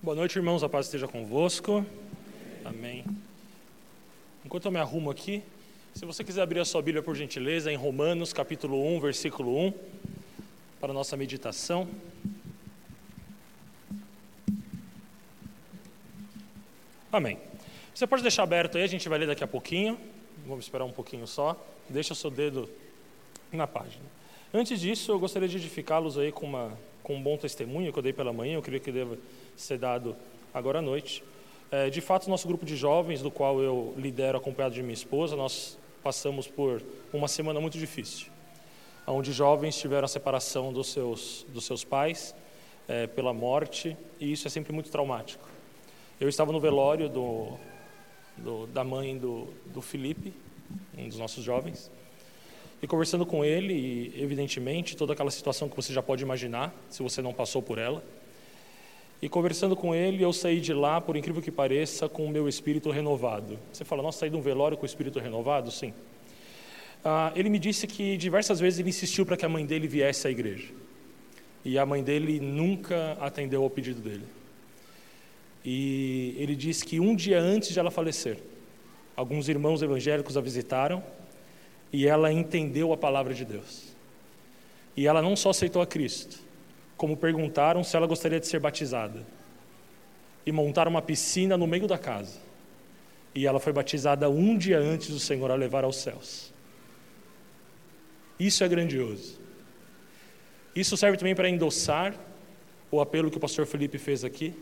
Boa noite, irmãos. A paz esteja convosco. Amém. Enquanto eu me arrumo aqui, se você quiser abrir a sua Bíblia, por gentileza, em Romanos, capítulo 1, versículo 1, para a nossa meditação. Amém. Você pode deixar aberto aí, a gente vai ler daqui a pouquinho. Vamos esperar um pouquinho só. Deixa o seu dedo na página. Antes disso, eu gostaria de edificá-los aí com, uma, com um bom testemunho que eu dei pela manhã, eu creio que deva ser dado agora à noite. É, de fato, nosso grupo de jovens, do qual eu lidero acompanhado de minha esposa, nós passamos por uma semana muito difícil, onde jovens tiveram a separação dos seus, dos seus pais é, pela morte, e isso é sempre muito traumático. Eu estava no velório do, do, da mãe do, do Felipe, um dos nossos jovens, e conversando com ele, e evidentemente toda aquela situação que você já pode imaginar, se você não passou por ela. E conversando com ele, eu saí de lá, por incrível que pareça, com o meu espírito renovado. Você fala, nossa, saí de um velório com o espírito renovado? Sim. Ah, ele me disse que diversas vezes ele insistiu para que a mãe dele viesse à igreja. E a mãe dele nunca atendeu ao pedido dele. E ele disse que um dia antes de ela falecer, alguns irmãos evangélicos a visitaram e ela entendeu a palavra de Deus. E ela não só aceitou a Cristo, como perguntaram se ela gostaria de ser batizada. E montaram uma piscina no meio da casa. E ela foi batizada um dia antes do Senhor a levar aos céus. Isso é grandioso. Isso serve também para endossar o apelo que o pastor Felipe fez aqui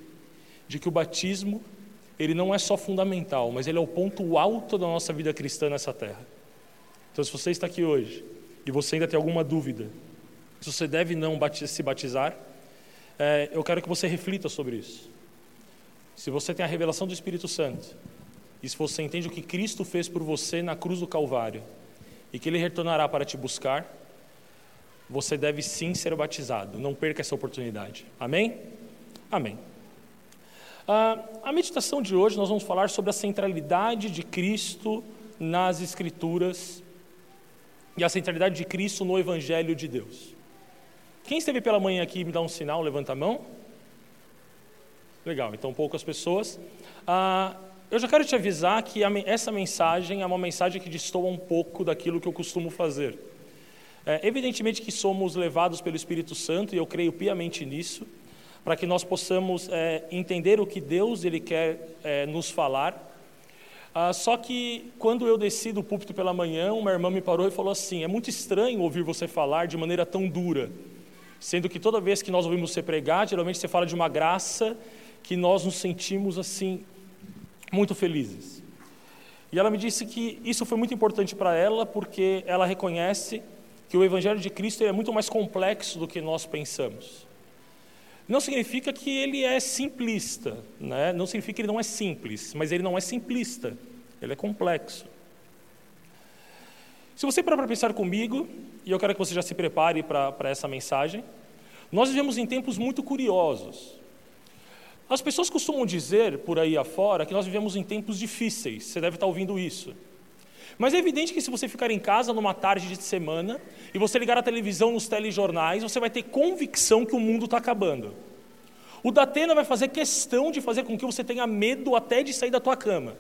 de que o batismo, ele não é só fundamental, mas ele é o ponto alto da nossa vida cristã nessa terra. Então, se você está aqui hoje e você ainda tem alguma dúvida, se você deve não se batizar, é, eu quero que você reflita sobre isso. Se você tem a revelação do Espírito Santo, e se você entende o que Cristo fez por você na cruz do Calvário, e que Ele retornará para te buscar, você deve sim ser batizado. Não perca essa oportunidade. Amém? Amém. Ah, a meditação de hoje nós vamos falar sobre a centralidade de Cristo nas Escrituras e a centralidade de Cristo no Evangelho de Deus. Quem esteve pela manhã aqui me dá um sinal, levanta a mão. Legal, então poucas pessoas. Ah, eu já quero te avisar que essa mensagem é uma mensagem que destoa um pouco daquilo que eu costumo fazer. É, evidentemente que somos levados pelo Espírito Santo e eu creio piamente nisso para que nós possamos é, entender o que Deus ele quer é, nos falar. Ah, só que quando eu desci do púlpito pela manhã, uma irmã me parou e falou assim: é muito estranho ouvir você falar de maneira tão dura, sendo que toda vez que nós ouvimos você pregar, geralmente você fala de uma graça que nós nos sentimos assim muito felizes. E ela me disse que isso foi muito importante para ela porque ela reconhece que o Evangelho de Cristo é muito mais complexo do que nós pensamos. Não significa que ele é simplista, né? não significa que ele não é simples, mas ele não é simplista, ele é complexo. Se você parar para pensar comigo, e eu quero que você já se prepare para, para essa mensagem, nós vivemos em tempos muito curiosos. As pessoas costumam dizer por aí afora que nós vivemos em tempos difíceis, você deve estar ouvindo isso. Mas é evidente que se você ficar em casa numa tarde de semana e você ligar a televisão nos telejornais, você vai ter convicção que o mundo está acabando. O Datena vai fazer questão de fazer com que você tenha medo até de sair da tua cama.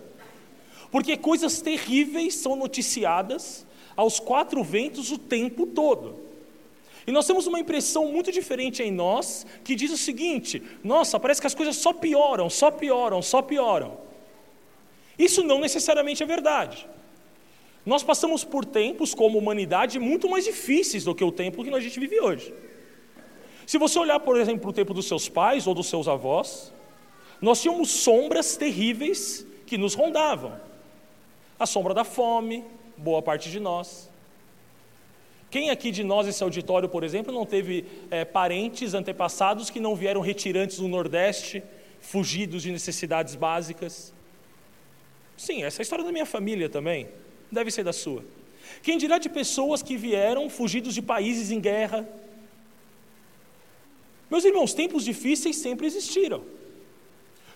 Porque coisas terríveis são noticiadas aos quatro ventos o tempo todo. E nós temos uma impressão muito diferente em nós que diz o seguinte: nossa, parece que as coisas só pioram, só pioram, só pioram. Isso não necessariamente é verdade. Nós passamos por tempos como humanidade muito mais difíceis do que o tempo que a gente vive hoje. Se você olhar, por exemplo, o tempo dos seus pais ou dos seus avós, nós tínhamos sombras terríveis que nos rondavam. A sombra da fome, boa parte de nós. Quem aqui de nós, esse auditório, por exemplo, não teve é, parentes antepassados que não vieram retirantes do Nordeste, fugidos de necessidades básicas? Sim, essa é a história da minha família também deve ser da sua. Quem dirá de pessoas que vieram fugidos de países em guerra? Meus irmãos, tempos difíceis sempre existiram.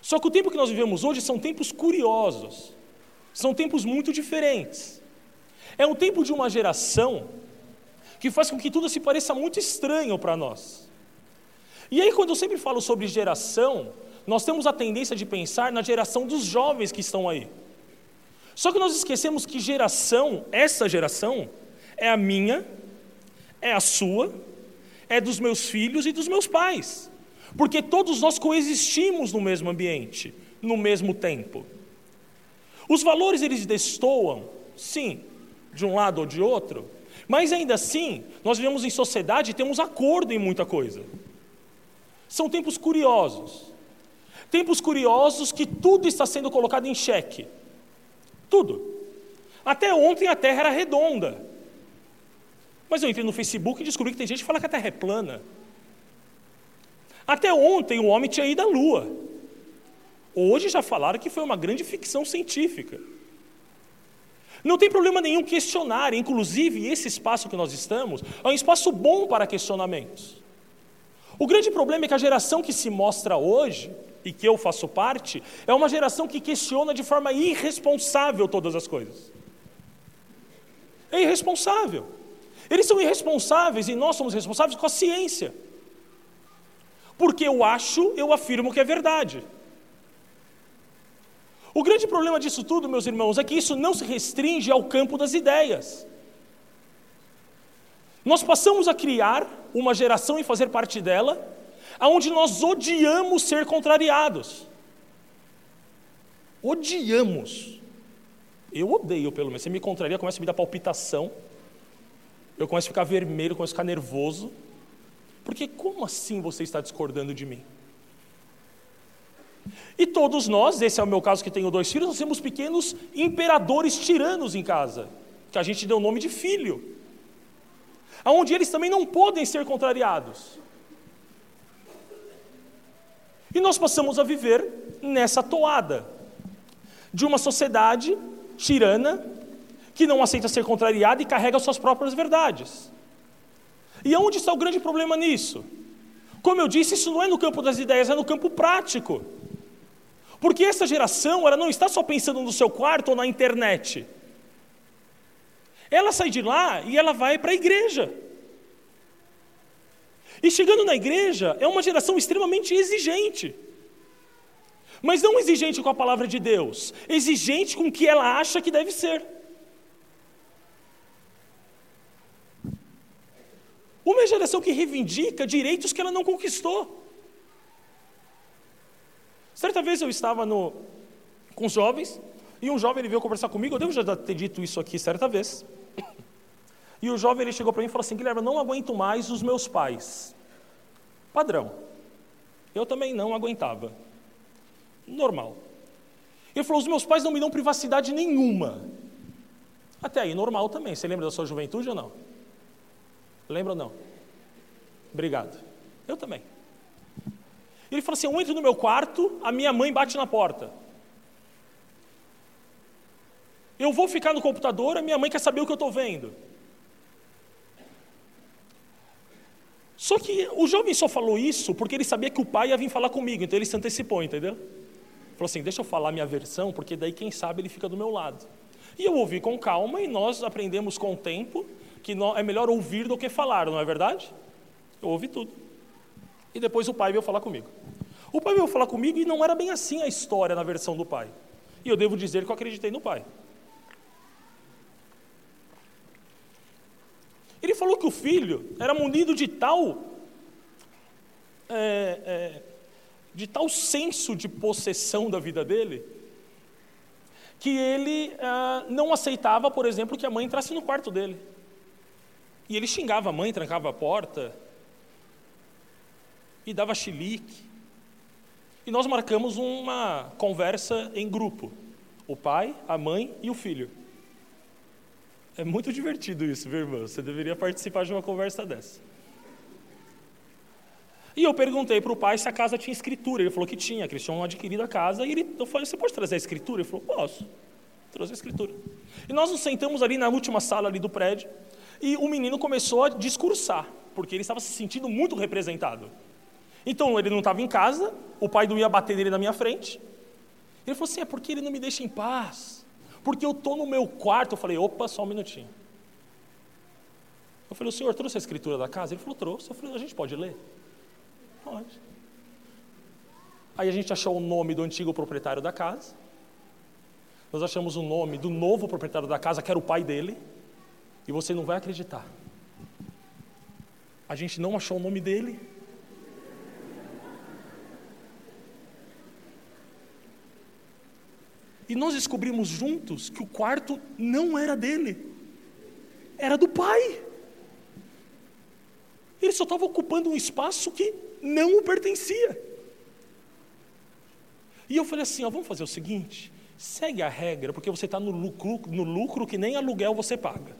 Só que o tempo que nós vivemos hoje são tempos curiosos, são tempos muito diferentes. É um tempo de uma geração que faz com que tudo se pareça muito estranho para nós. E aí, quando eu sempre falo sobre geração, nós temos a tendência de pensar na geração dos jovens que estão aí. Só que nós esquecemos que geração, essa geração, é a minha, é a sua, é dos meus filhos e dos meus pais. Porque todos nós coexistimos no mesmo ambiente, no mesmo tempo. Os valores eles destoam, sim, de um lado ou de outro, mas ainda assim, nós vivemos em sociedade e temos acordo em muita coisa. São tempos curiosos. Tempos curiosos que tudo está sendo colocado em xeque. Tudo. Até ontem a Terra era redonda. Mas eu entrei no Facebook e descobri que tem gente que fala que a Terra é plana. Até ontem o homem tinha ido à Lua. Hoje já falaram que foi uma grande ficção científica. Não tem problema nenhum questionar, inclusive esse espaço que nós estamos é um espaço bom para questionamentos. O grande problema é que a geração que se mostra hoje, e que eu faço parte, é uma geração que questiona de forma irresponsável todas as coisas. É irresponsável. Eles são irresponsáveis e nós somos responsáveis com a ciência. Porque eu acho, eu afirmo que é verdade. O grande problema disso tudo, meus irmãos, é que isso não se restringe ao campo das ideias. Nós passamos a criar uma geração e fazer parte dela, aonde nós odiamos ser contrariados. Odiamos. Eu odeio, pelo menos. Você me contraria, começa a me dar palpitação. Eu começo a ficar vermelho, começo a ficar nervoso. Porque como assim você está discordando de mim? E todos nós, esse é o meu caso que tenho dois filhos, nós temos pequenos imperadores tiranos em casa, que a gente deu o nome de filho, aonde eles também não podem ser contrariados. E nós passamos a viver nessa toada de uma sociedade tirana que não aceita ser contrariada e carrega suas próprias verdades. E aonde está o grande problema nisso? Como eu disse, isso não é no campo das ideias, é no campo prático. Porque essa geração, ela não está só pensando no seu quarto ou na internet. Ela sai de lá e ela vai para a igreja. E chegando na igreja, é uma geração extremamente exigente. Mas não exigente com a palavra de Deus, exigente com o que ela acha que deve ser. Uma geração que reivindica direitos que ela não conquistou. Certa vez eu estava no, com os jovens, e um jovem ele veio conversar comigo, eu devo já ter dito isso aqui certa vez. E o jovem ele chegou para mim e falou assim: Guilherme, eu não aguento mais os meus pais. Padrão. Eu também não aguentava. Normal. Ele falou: os meus pais não me dão privacidade nenhuma. Até aí, normal também. Você lembra da sua juventude ou não? Lembra ou não? Obrigado. Eu também. Ele falou assim: Eu entro no meu quarto, a minha mãe bate na porta. Eu vou ficar no computador, a minha mãe quer saber o que eu estou vendo. Só que o jovem só falou isso porque ele sabia que o pai ia vir falar comigo, então ele se antecipou, entendeu? Falou assim: deixa eu falar minha versão, porque daí quem sabe ele fica do meu lado. E eu ouvi com calma e nós aprendemos com o tempo que é melhor ouvir do que falar, não é verdade? Eu ouvi tudo. E depois o pai veio falar comigo. O pai veio falar comigo e não era bem assim a história na versão do pai. E eu devo dizer que eu acreditei no pai. Ele falou que o filho era munido de tal, é, é, de tal senso de possessão da vida dele, que ele ah, não aceitava, por exemplo, que a mãe entrasse no quarto dele. E ele xingava a mãe, trancava a porta, e dava chilique. E nós marcamos uma conversa em grupo: o pai, a mãe e o filho. É muito divertido isso, viu, irmão? Você deveria participar de uma conversa dessa. E eu perguntei para o pai se a casa tinha escritura. Ele falou que tinha, que eles tinham adquirido a casa. E ele, eu falei: Você pode trazer a escritura? Ele falou: Posso. Trouxe a escritura. E nós nos sentamos ali na última sala ali do prédio. E o menino começou a discursar, porque ele estava se sentindo muito representado. Então ele não estava em casa, o pai não ia bater nele na minha frente. Ele falou assim: é porque ele não me deixa em paz. Porque eu estou no meu quarto. Eu falei: opa, só um minutinho. Eu falei: o senhor trouxe a escritura da casa? Ele falou: trouxe. Eu falei: a gente pode ler? Pode. Aí a gente achou o nome do antigo proprietário da casa. Nós achamos o nome do novo proprietário da casa, que era o pai dele. E você não vai acreditar. A gente não achou o nome dele. E nós descobrimos juntos que o quarto não era dele, era do pai. Ele só estava ocupando um espaço que não o pertencia. E eu falei assim: ó, vamos fazer o seguinte: segue a regra, porque você está no lucro, no lucro que nem aluguel você paga.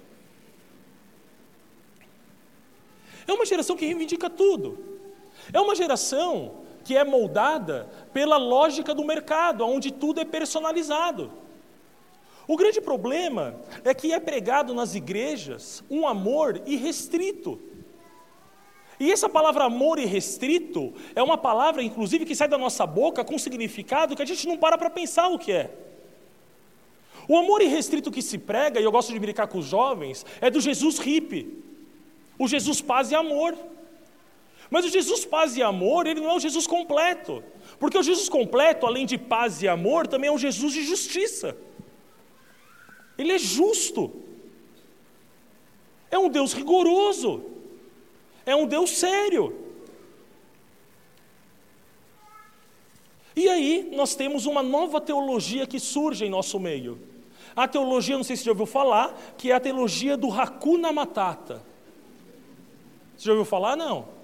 É uma geração que reivindica tudo. É uma geração que é moldada pela lógica do mercado, onde tudo é personalizado. O grande problema é que é pregado nas igrejas um amor irrestrito. E essa palavra amor irrestrito é uma palavra, inclusive, que sai da nossa boca com significado que a gente não para para pensar o que é. O amor irrestrito que se prega, e eu gosto de brincar com os jovens, é do Jesus hippie, o Jesus paz e amor. Mas o Jesus paz e amor, ele não é o Jesus completo. Porque o Jesus completo, além de paz e amor, também é um Jesus de justiça. Ele é justo. É um Deus rigoroso. É um Deus sério. E aí nós temos uma nova teologia que surge em nosso meio. A teologia, não sei se você já ouviu falar, que é a teologia do Hakuna Matata. Você já ouviu falar? Não.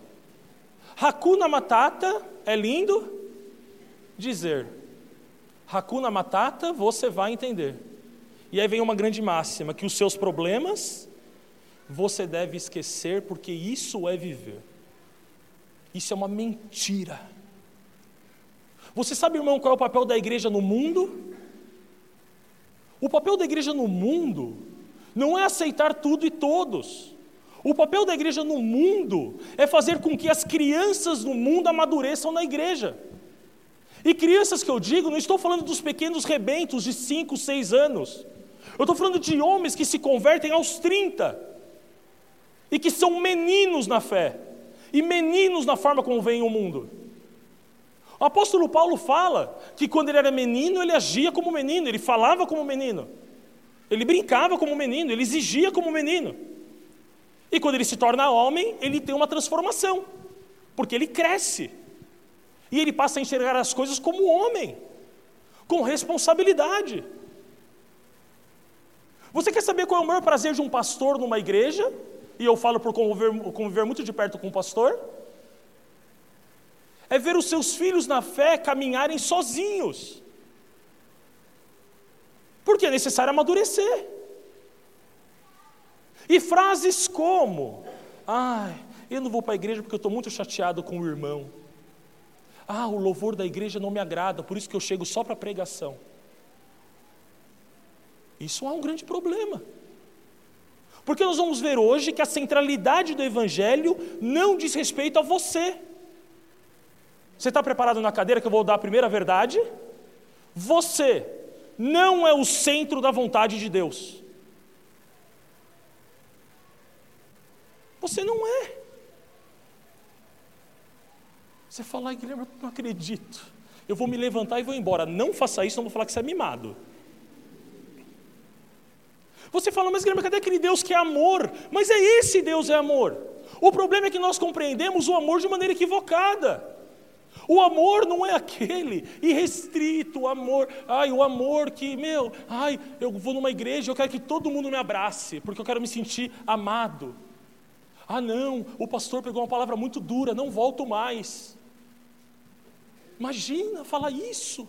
Hakuna Matata é lindo dizer. Hakuna Matata você vai entender. E aí vem uma grande máxima: que os seus problemas você deve esquecer, porque isso é viver. Isso é uma mentira. Você sabe, irmão, qual é o papel da igreja no mundo? O papel da igreja no mundo não é aceitar tudo e todos. O papel da igreja no mundo é fazer com que as crianças no mundo amadureçam na igreja. E crianças que eu digo, não estou falando dos pequenos rebentos de 5, 6 anos. Eu estou falando de homens que se convertem aos 30 e que são meninos na fé e meninos na forma como veem o mundo. O apóstolo Paulo fala que quando ele era menino, ele agia como menino, ele falava como menino, ele brincava como menino, ele exigia como menino. E quando ele se torna homem, ele tem uma transformação, porque ele cresce. E ele passa a enxergar as coisas como homem, com responsabilidade. Você quer saber qual é o maior prazer de um pastor numa igreja? E eu falo por conviver, conviver muito de perto com um pastor. É ver os seus filhos na fé caminharem sozinhos. Porque é necessário amadurecer. E frases como: Ai, eu não vou para a igreja porque eu estou muito chateado com o irmão. Ah, o louvor da igreja não me agrada, por isso que eu chego só para a pregação. Isso é um grande problema. Porque nós vamos ver hoje que a centralidade do Evangelho não diz respeito a você. Você está preparado na cadeira que eu vou dar a primeira verdade? Você não é o centro da vontade de Deus. Você não é. Você fala, Guilherme, eu não acredito. Eu vou me levantar e vou embora. Não faça isso, não vou falar que você é mimado. Você fala, mas Guilherme, cadê aquele Deus que é amor? Mas é esse Deus é amor. O problema é que nós compreendemos o amor de maneira equivocada. O amor não é aquele irrestrito, o amor, ai, o amor que, meu, ai, eu vou numa igreja, eu quero que todo mundo me abrace, porque eu quero me sentir amado. Ah, não, o pastor pegou uma palavra muito dura, não volto mais. Imagina falar isso.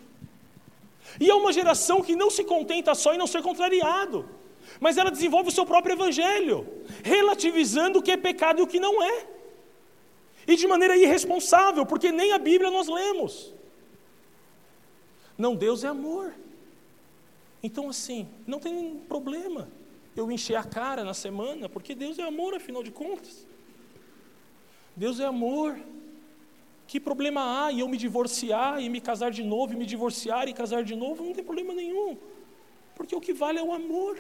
E é uma geração que não se contenta só em não ser contrariado, mas ela desenvolve o seu próprio evangelho, relativizando o que é pecado e o que não é. E de maneira irresponsável, porque nem a Bíblia nós lemos. Não, Deus é amor. Então, assim, não tem problema eu encher a cara na semana, porque Deus é amor, afinal de contas. Deus é amor. Que problema há em eu me divorciar e me casar de novo, e me divorciar e casar de novo? Não tem problema nenhum. Porque o que vale é o amor.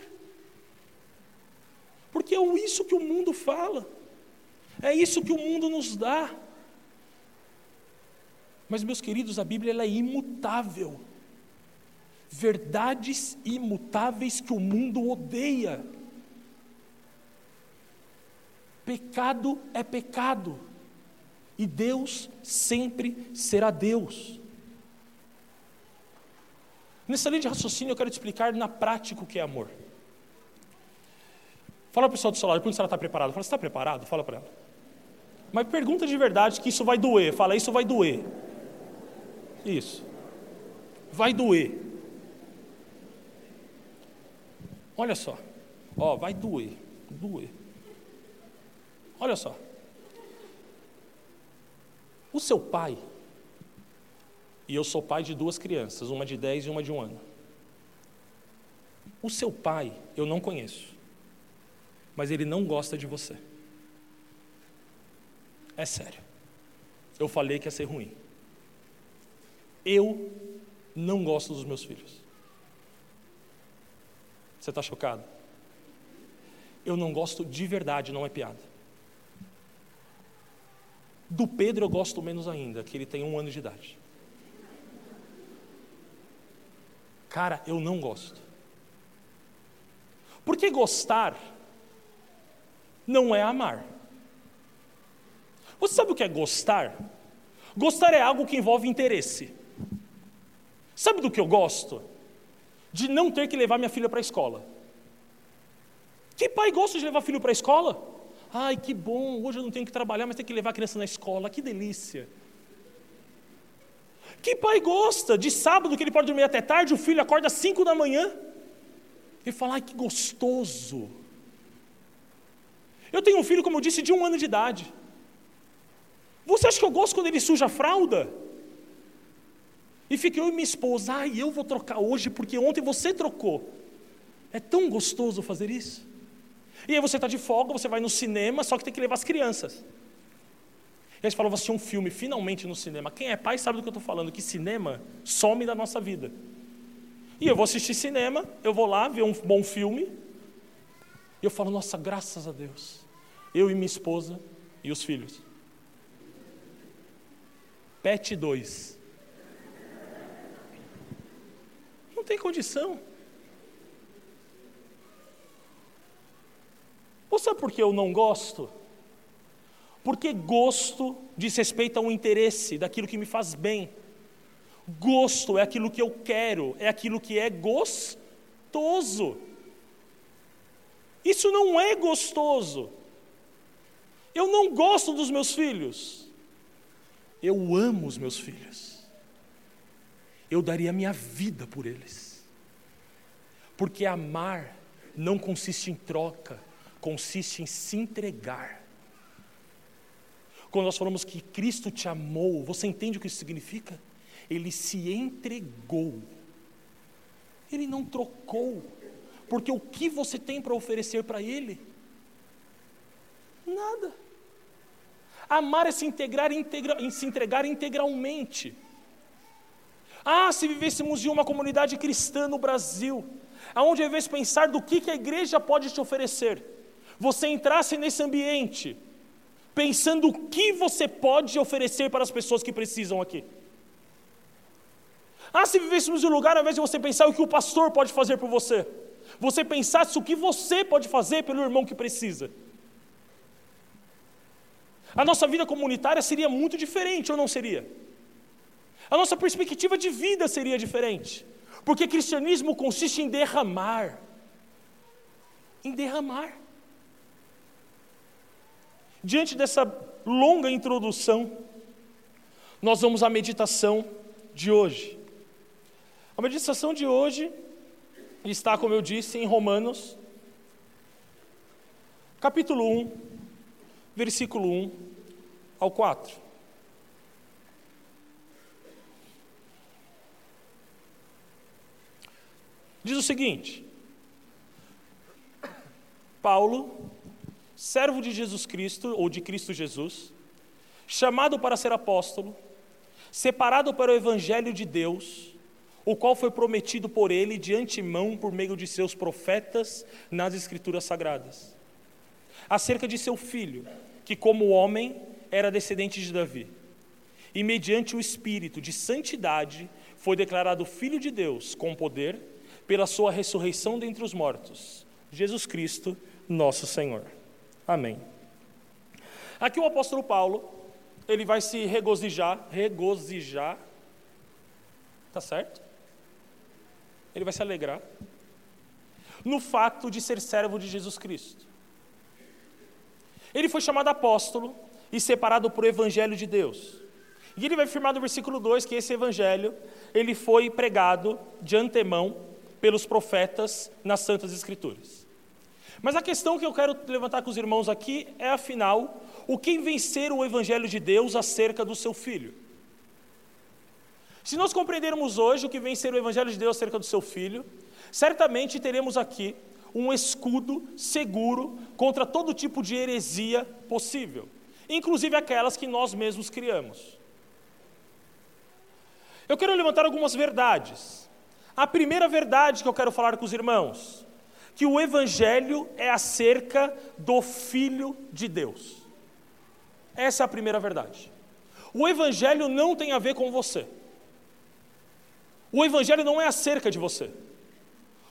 Porque é isso que o mundo fala. É isso que o mundo nos dá. Mas, meus queridos, a Bíblia ela é imutável. Verdades imutáveis que o mundo odeia. Pecado é pecado. E Deus sempre será Deus. Nessa linha de raciocínio, eu quero te explicar na prática o que é amor. Fala para o pessoal do celular, pergunta se ela está preparada. Fala, você está preparado? Fala para ela. Mas pergunta de verdade que isso vai doer. Fala, isso vai doer. Isso. Vai doer. Olha só. Ó, vai doer. Doer. Olha só. O seu pai, e eu sou pai de duas crianças, uma de 10 e uma de um ano. O seu pai eu não conheço, mas ele não gosta de você. É sério. Eu falei que ia ser ruim. Eu não gosto dos meus filhos. Você está chocado? Eu não gosto de verdade, não é piada. Do Pedro eu gosto menos ainda, que ele tem um ano de idade. Cara, eu não gosto. Porque gostar não é amar. Você sabe o que é gostar? Gostar é algo que envolve interesse. Sabe do que eu gosto? De não ter que levar minha filha para a escola. Que pai gosta de levar filho para a escola? Ai, que bom, hoje eu não tenho que trabalhar, mas tenho que levar a criança na escola, que delícia. Que pai gosta de sábado que ele pode dormir até tarde, o filho acorda às 5 da manhã? Ele fala, ai, que gostoso. Eu tenho um filho, como eu disse, de um ano de idade. Você acha que eu gosto quando ele suja a fralda? E fica eu e minha esposa, ai, eu vou trocar hoje porque ontem você trocou. É tão gostoso fazer isso. E aí você está de folga, você vai no cinema, só que tem que levar as crianças. E aí você fala, você um filme finalmente no cinema. Quem é pai sabe do que eu estou falando, que cinema some da nossa vida. E eu vou assistir cinema, eu vou lá ver um bom filme, e eu falo, nossa, graças a Deus. Eu e minha esposa e os filhos. Pet 2. Não tem condição. Ou sabe por que eu não gosto? Porque gosto diz respeito a um interesse daquilo que me faz bem. Gosto é aquilo que eu quero, é aquilo que é gostoso. Isso não é gostoso. Eu não gosto dos meus filhos. Eu amo os meus filhos. Eu daria minha vida por eles. Porque amar não consiste em troca, consiste em se entregar. Quando nós falamos que Cristo te amou, você entende o que isso significa? Ele se entregou. Ele não trocou. Porque o que você tem para oferecer para Ele? Nada. Amar é se, integrar, integra, se entregar integralmente. Ah, se vivêssemos em uma comunidade cristã no Brasil, aonde ao invés pensar do que, que a igreja pode te oferecer, você entrasse nesse ambiente, pensando o que você pode oferecer para as pessoas que precisam aqui. Ah, se vivêssemos em um lugar, ao invés de você pensar o que o pastor pode fazer por você, você pensasse o que você pode fazer pelo irmão que precisa. A nossa vida comunitária seria muito diferente, ou não seria? A nossa perspectiva de vida seria diferente. Porque cristianismo consiste em derramar. Em derramar. Diante dessa longa introdução, nós vamos à meditação de hoje. A meditação de hoje está, como eu disse, em Romanos, capítulo 1, versículo 1 ao 4. Diz o seguinte: Paulo, servo de Jesus Cristo, ou de Cristo Jesus, chamado para ser apóstolo, separado para o evangelho de Deus, o qual foi prometido por ele de antemão por meio de seus profetas nas Escrituras Sagradas, acerca de seu filho, que como homem era descendente de Davi, e mediante o Espírito de santidade foi declarado Filho de Deus com poder pela sua ressurreição dentre os mortos, Jesus Cristo, nosso Senhor. Amém. Aqui o apóstolo Paulo, ele vai se regozijar, regozijar, tá certo? Ele vai se alegrar no fato de ser servo de Jesus Cristo. Ele foi chamado apóstolo e separado por evangelho de Deus. E ele vai afirmar no versículo 2 que esse evangelho, ele foi pregado de antemão pelos profetas nas santas escrituras. Mas a questão que eu quero levantar com os irmãos aqui é afinal, o que vencer o evangelho de Deus acerca do seu filho? Se nós compreendermos hoje o que vencer o evangelho de Deus acerca do seu filho, certamente teremos aqui um escudo seguro contra todo tipo de heresia possível, inclusive aquelas que nós mesmos criamos. Eu quero levantar algumas verdades. A primeira verdade que eu quero falar com os irmãos, que o evangelho é acerca do filho de Deus. Essa é a primeira verdade. O evangelho não tem a ver com você. O evangelho não é acerca de você.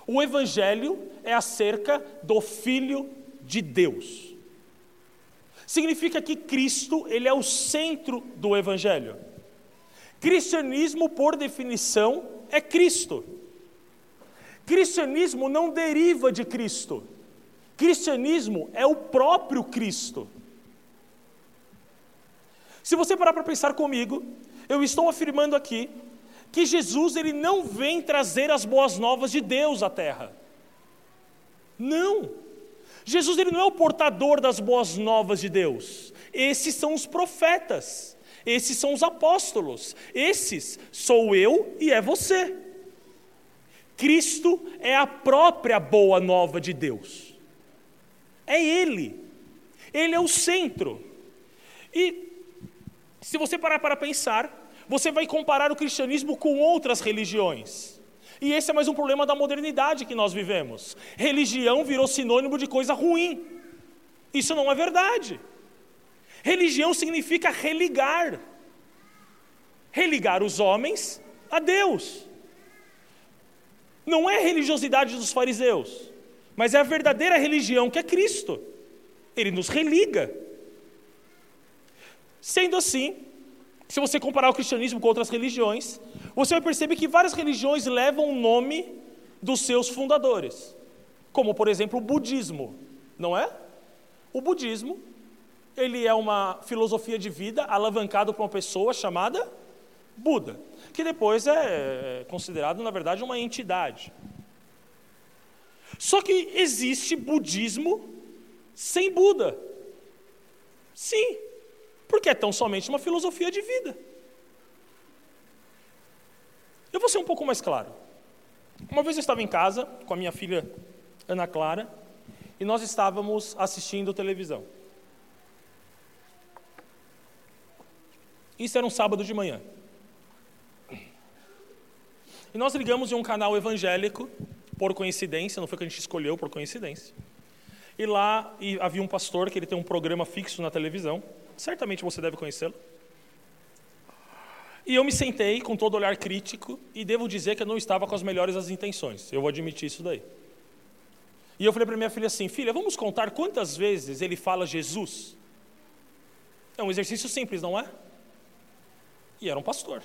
O Evangelho é acerca do Filho de Deus. Significa que Cristo, ele é o centro do Evangelho. Cristianismo, por definição, é Cristo. Cristianismo não deriva de Cristo. Cristianismo é o próprio Cristo. Se você parar para pensar comigo, eu estou afirmando aqui que Jesus ele não vem trazer as boas novas de Deus à terra. Não. Jesus ele não é o portador das boas novas de Deus. Esses são os profetas. Esses são os apóstolos. Esses sou eu e é você. Cristo é a própria boa nova de Deus. É Ele. Ele é o centro. E se você parar para pensar, você vai comparar o cristianismo com outras religiões. E esse é mais um problema da modernidade que nós vivemos. Religião virou sinônimo de coisa ruim. Isso não é verdade. Religião significa religar religar os homens a Deus. Não é a religiosidade dos fariseus, mas é a verdadeira religião que é Cristo. Ele nos religa. Sendo assim, se você comparar o cristianismo com outras religiões, você vai perceber que várias religiões levam o nome dos seus fundadores, como por exemplo o budismo, não é? O budismo, ele é uma filosofia de vida alavancada por uma pessoa chamada Buda, que depois é considerado, na verdade, uma entidade. Só que existe budismo sem Buda. Sim, porque é tão somente uma filosofia de vida. Eu vou ser um pouco mais claro. Uma vez eu estava em casa com a minha filha Ana Clara e nós estávamos assistindo televisão. Isso era um sábado de manhã. E nós ligamos em um canal evangélico, por coincidência, não foi que a gente escolheu, por coincidência. E lá e havia um pastor que ele tem um programa fixo na televisão, certamente você deve conhecê-lo. E eu me sentei com todo olhar crítico e devo dizer que eu não estava com as melhores das intenções. Eu vou admitir isso daí. E eu falei para minha filha assim: filha, vamos contar quantas vezes ele fala Jesus? É um exercício simples, não é? E era um pastor.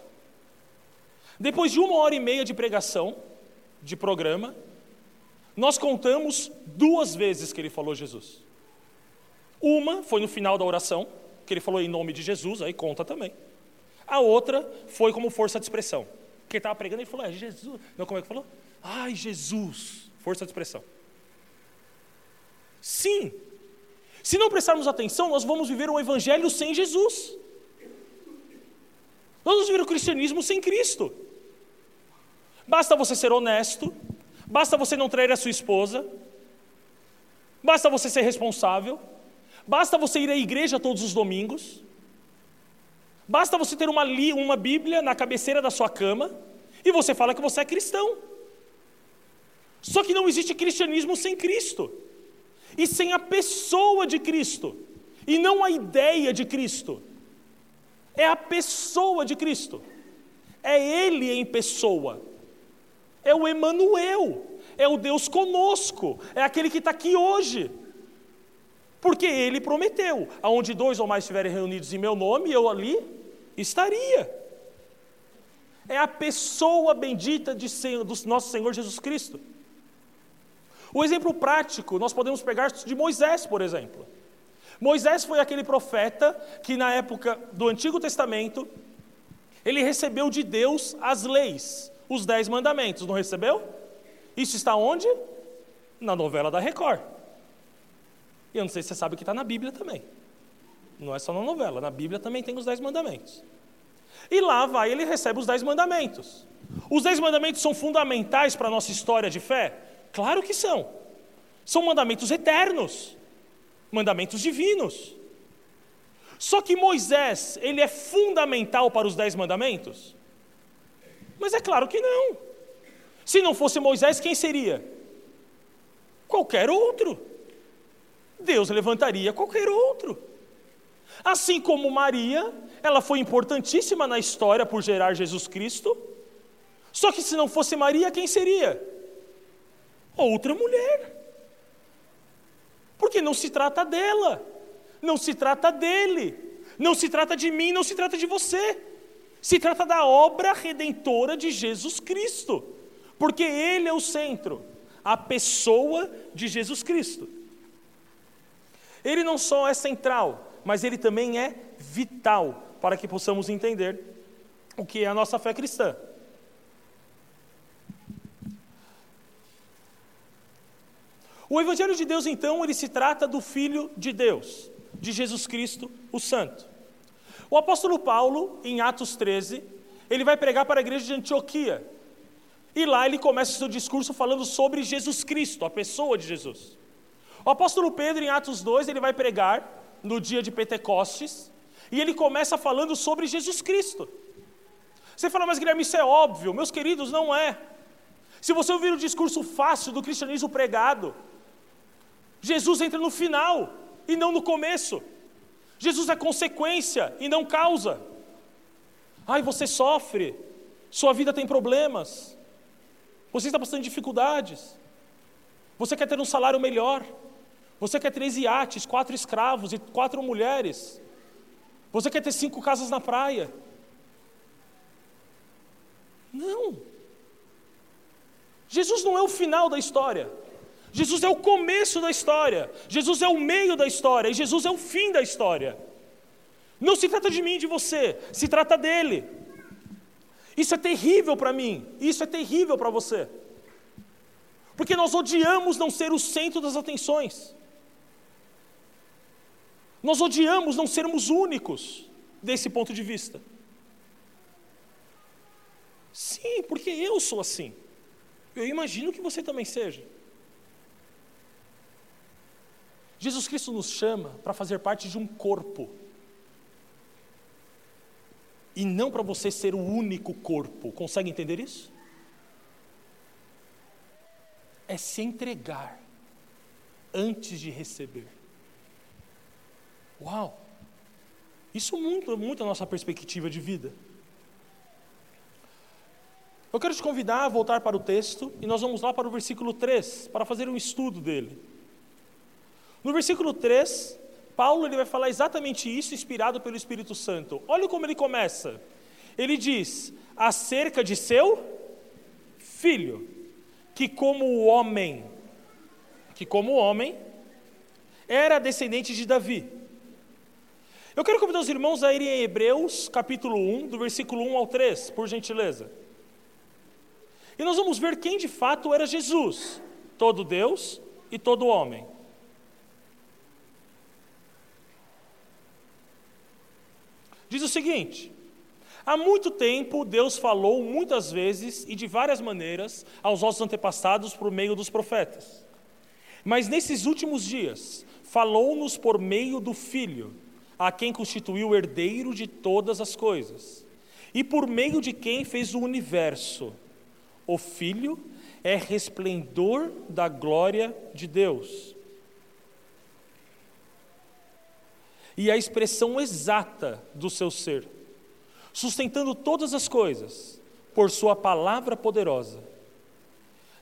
Depois de uma hora e meia de pregação, de programa, nós contamos duas vezes que ele falou Jesus. Uma foi no final da oração, que ele falou em nome de Jesus, aí conta também. A outra foi como força de expressão. Ele estava pregando e falou, é Jesus. Não, como é que falou? Ai, Jesus. Força de expressão. Sim. Se não prestarmos atenção, nós vamos viver um evangelho sem Jesus. Nós vamos o cristianismo sem Cristo. Basta você ser honesto, basta você não trair a sua esposa, basta você ser responsável, Basta você ir à igreja todos os domingos. Basta você ter uma, uma Bíblia na cabeceira da sua cama e você fala que você é cristão. Só que não existe cristianismo sem Cristo e sem a pessoa de Cristo e não a ideia de Cristo. É a pessoa de Cristo. É Ele em pessoa. É o Emanuel. É o Deus conosco. É aquele que está aqui hoje. Porque Ele prometeu: aonde dois ou mais estiverem reunidos em meu nome, eu ali estaria. É a pessoa bendita de, do nosso Senhor Jesus Cristo. O exemplo prático nós podemos pegar de Moisés, por exemplo. Moisés foi aquele profeta que, na época do Antigo Testamento, ele recebeu de Deus as leis, os dez mandamentos, não recebeu? Isso está onde? Na novela da Record. E eu não sei se você sabe que está na Bíblia também. Não é só na novela, na Bíblia também tem os dez mandamentos. E lá vai, ele recebe os dez mandamentos. Os dez mandamentos são fundamentais para a nossa história de fé? Claro que são. São mandamentos eternos mandamentos divinos. Só que Moisés, ele é fundamental para os dez mandamentos? Mas é claro que não. Se não fosse Moisés, quem seria? Qualquer outro. Deus levantaria qualquer outro. Assim como Maria, ela foi importantíssima na história por gerar Jesus Cristo. Só que se não fosse Maria, quem seria? Outra mulher. Porque não se trata dela, não se trata dele, não se trata de mim, não se trata de você. Se trata da obra redentora de Jesus Cristo, porque Ele é o centro, a pessoa de Jesus Cristo. Ele não só é central, mas ele também é vital para que possamos entender o que é a nossa fé cristã. O Evangelho de Deus, então, ele se trata do Filho de Deus, de Jesus Cristo, o Santo. O apóstolo Paulo, em Atos 13, ele vai pregar para a igreja de Antioquia. E lá ele começa o seu discurso falando sobre Jesus Cristo, a pessoa de Jesus. O apóstolo Pedro, em Atos 2, ele vai pregar no dia de Pentecostes, e ele começa falando sobre Jesus Cristo. Você fala, mas Guilherme, isso é óbvio. Meus queridos, não é. Se você ouvir o discurso fácil do cristianismo pregado, Jesus entra no final e não no começo. Jesus é consequência e não causa. Ai, você sofre, sua vida tem problemas, você está passando dificuldades, você quer ter um salário melhor, você quer três iates, quatro escravos e quatro mulheres, você quer ter cinco casas na praia. Não. Jesus não é o final da história. Jesus é o começo da história, Jesus é o meio da história e Jesus é o fim da história. Não se trata de mim de você, se trata dele. Isso é terrível para mim, isso é terrível para você. Porque nós odiamos não ser o centro das atenções. Nós odiamos não sermos únicos desse ponto de vista. Sim, porque eu sou assim. Eu imagino que você também seja. Jesus Cristo nos chama para fazer parte de um corpo. E não para você ser o único corpo. Consegue entender isso? É se entregar antes de receber. Uau! Isso muito, muito a nossa perspectiva de vida. Eu quero te convidar a voltar para o texto e nós vamos lá para o versículo 3 para fazer um estudo dele. No versículo 3, Paulo ele vai falar exatamente isso, inspirado pelo Espírito Santo. Olha como ele começa. Ele diz: acerca de seu filho, que como homem, que como homem, era descendente de Davi. Eu quero convidar os irmãos a irem em Hebreus, capítulo 1, do versículo 1 ao 3, por gentileza. E nós vamos ver quem de fato era Jesus, todo Deus e todo homem. Diz o seguinte: Há muito tempo Deus falou muitas vezes e de várias maneiras aos nossos antepassados por meio dos profetas. Mas nesses últimos dias, falou-nos por meio do Filho, a quem constituiu herdeiro de todas as coisas, e por meio de quem fez o universo. O Filho é resplendor da glória de Deus e a expressão exata do seu ser, sustentando todas as coisas por Sua palavra poderosa.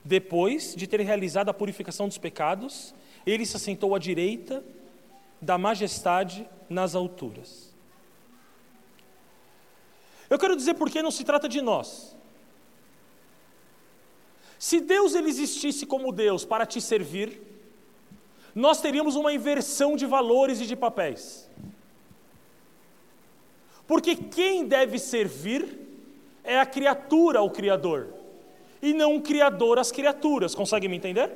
Depois de ter realizado a purificação dos pecados, ele se assentou à direita da majestade nas alturas. Eu quero dizer porque não se trata de nós. Se Deus ele existisse como Deus para te servir, nós teríamos uma inversão de valores e de papéis. Porque quem deve servir é a criatura ao Criador, e não o Criador às criaturas. Consegue me entender?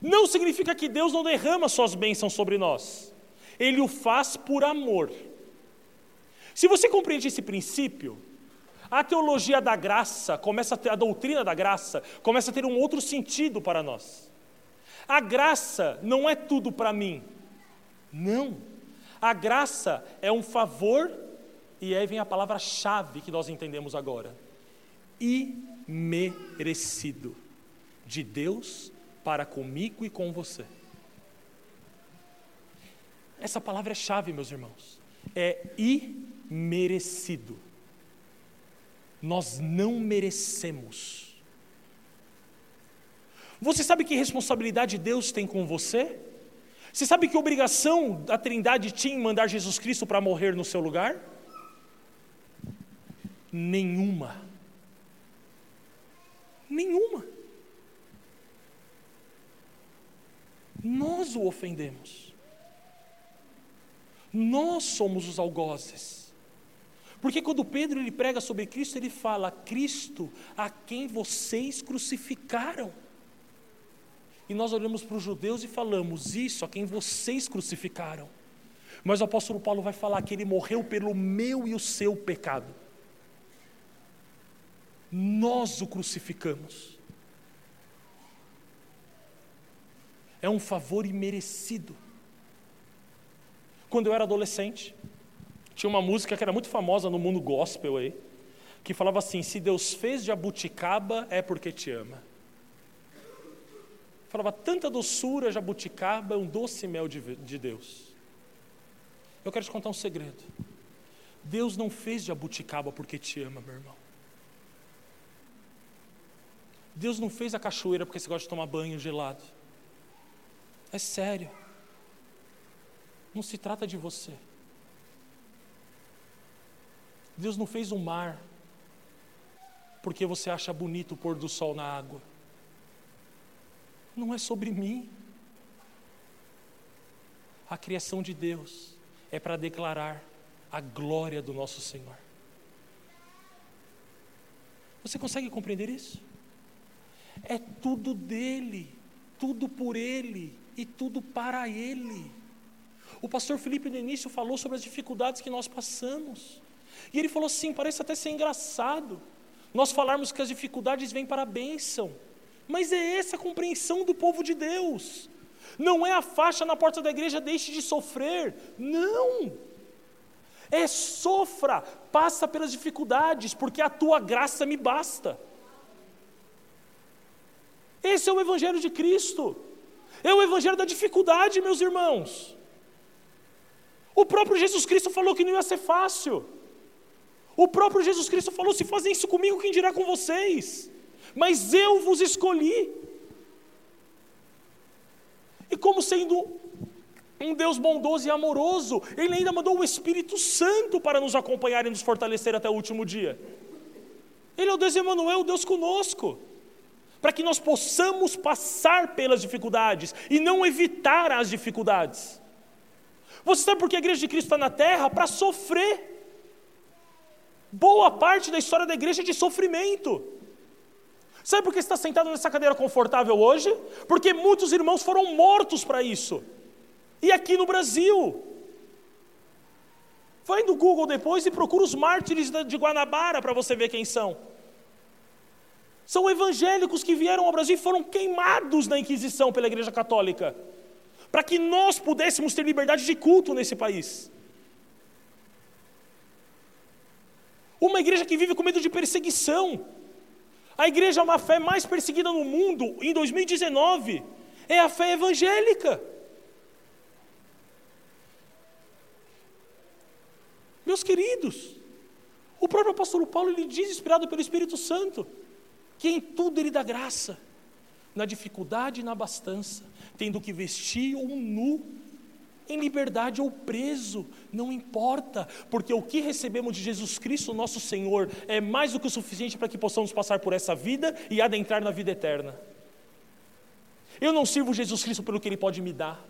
Não significa que Deus não derrama suas bênçãos sobre nós, Ele o faz por amor. Se você compreende esse princípio, a teologia da graça começa a ter, a doutrina da graça começa a ter um outro sentido para nós. A graça não é tudo para mim. Não. A graça é um favor, e aí vem a palavra-chave que nós entendemos agora: imerecido de Deus para comigo e com você. Essa palavra é chave, meus irmãos. É imerecido. Nós não merecemos você sabe que responsabilidade Deus tem com você? Você sabe que obrigação a Trindade tinha em mandar Jesus Cristo para morrer no seu lugar? Nenhuma. Nenhuma. Nós o ofendemos. Nós somos os algozes. Porque quando Pedro ele prega sobre Cristo, ele fala: Cristo a quem vocês crucificaram. E nós olhamos para os judeus e falamos: Isso a quem vocês crucificaram. Mas o apóstolo Paulo vai falar que ele morreu pelo meu e o seu pecado. Nós o crucificamos. É um favor imerecido. Quando eu era adolescente, tinha uma música que era muito famosa no mundo gospel aí, que falava assim: Se Deus fez de abuticaba, é porque te ama. Falava, tanta doçura, jabuticaba é um doce mel de, de Deus. Eu quero te contar um segredo. Deus não fez jabuticaba porque te ama, meu irmão. Deus não fez a cachoeira porque você gosta de tomar banho gelado. É sério. Não se trata de você. Deus não fez o mar porque você acha bonito o pôr do sol na água não é sobre mim. A criação de Deus é para declarar a glória do nosso Senhor. Você consegue compreender isso? É tudo dele, tudo por ele e tudo para ele. O pastor Felipe no início falou sobre as dificuldades que nós passamos. E ele falou assim: parece até ser engraçado nós falarmos que as dificuldades vêm para a bênção. Mas é essa a compreensão do povo de Deus. Não é a faixa na porta da igreja, deixe de sofrer. Não. É sofra, passa pelas dificuldades, porque a tua graça me basta. Esse é o Evangelho de Cristo. É o Evangelho da dificuldade, meus irmãos. O próprio Jesus Cristo falou que não ia ser fácil. O próprio Jesus Cristo falou: se fazem isso comigo, quem dirá com vocês? Mas eu vos escolhi. E como sendo um Deus bondoso e amoroso, Ele ainda mandou o Espírito Santo para nos acompanhar e nos fortalecer até o último dia. Ele é o Deus Emmanuel, o Deus conosco, para que nós possamos passar pelas dificuldades e não evitar as dificuldades. Você sabe por que a igreja de Cristo está na terra? Para sofrer. Boa parte da história da igreja é de sofrimento. Sabe por que você está sentado nessa cadeira confortável hoje? Porque muitos irmãos foram mortos para isso. E aqui no Brasil. Vai no Google depois e procura os mártires de Guanabara para você ver quem são. São evangélicos que vieram ao Brasil e foram queimados na Inquisição pela Igreja Católica, para que nós pudéssemos ter liberdade de culto nesse país. Uma igreja que vive com medo de perseguição, a igreja é uma fé mais perseguida no mundo em 2019 é a fé evangélica. Meus queridos, O próprio apóstolo Paulo ele diz, inspirado pelo Espírito Santo, que em tudo ele dá graça, na dificuldade e na abastança, tendo que vestir um nu, em liberdade ou preso, não importa, porque o que recebemos de Jesus Cristo, nosso Senhor, é mais do que o suficiente para que possamos passar por essa vida e adentrar na vida eterna. Eu não sirvo Jesus Cristo pelo que Ele pode me dar,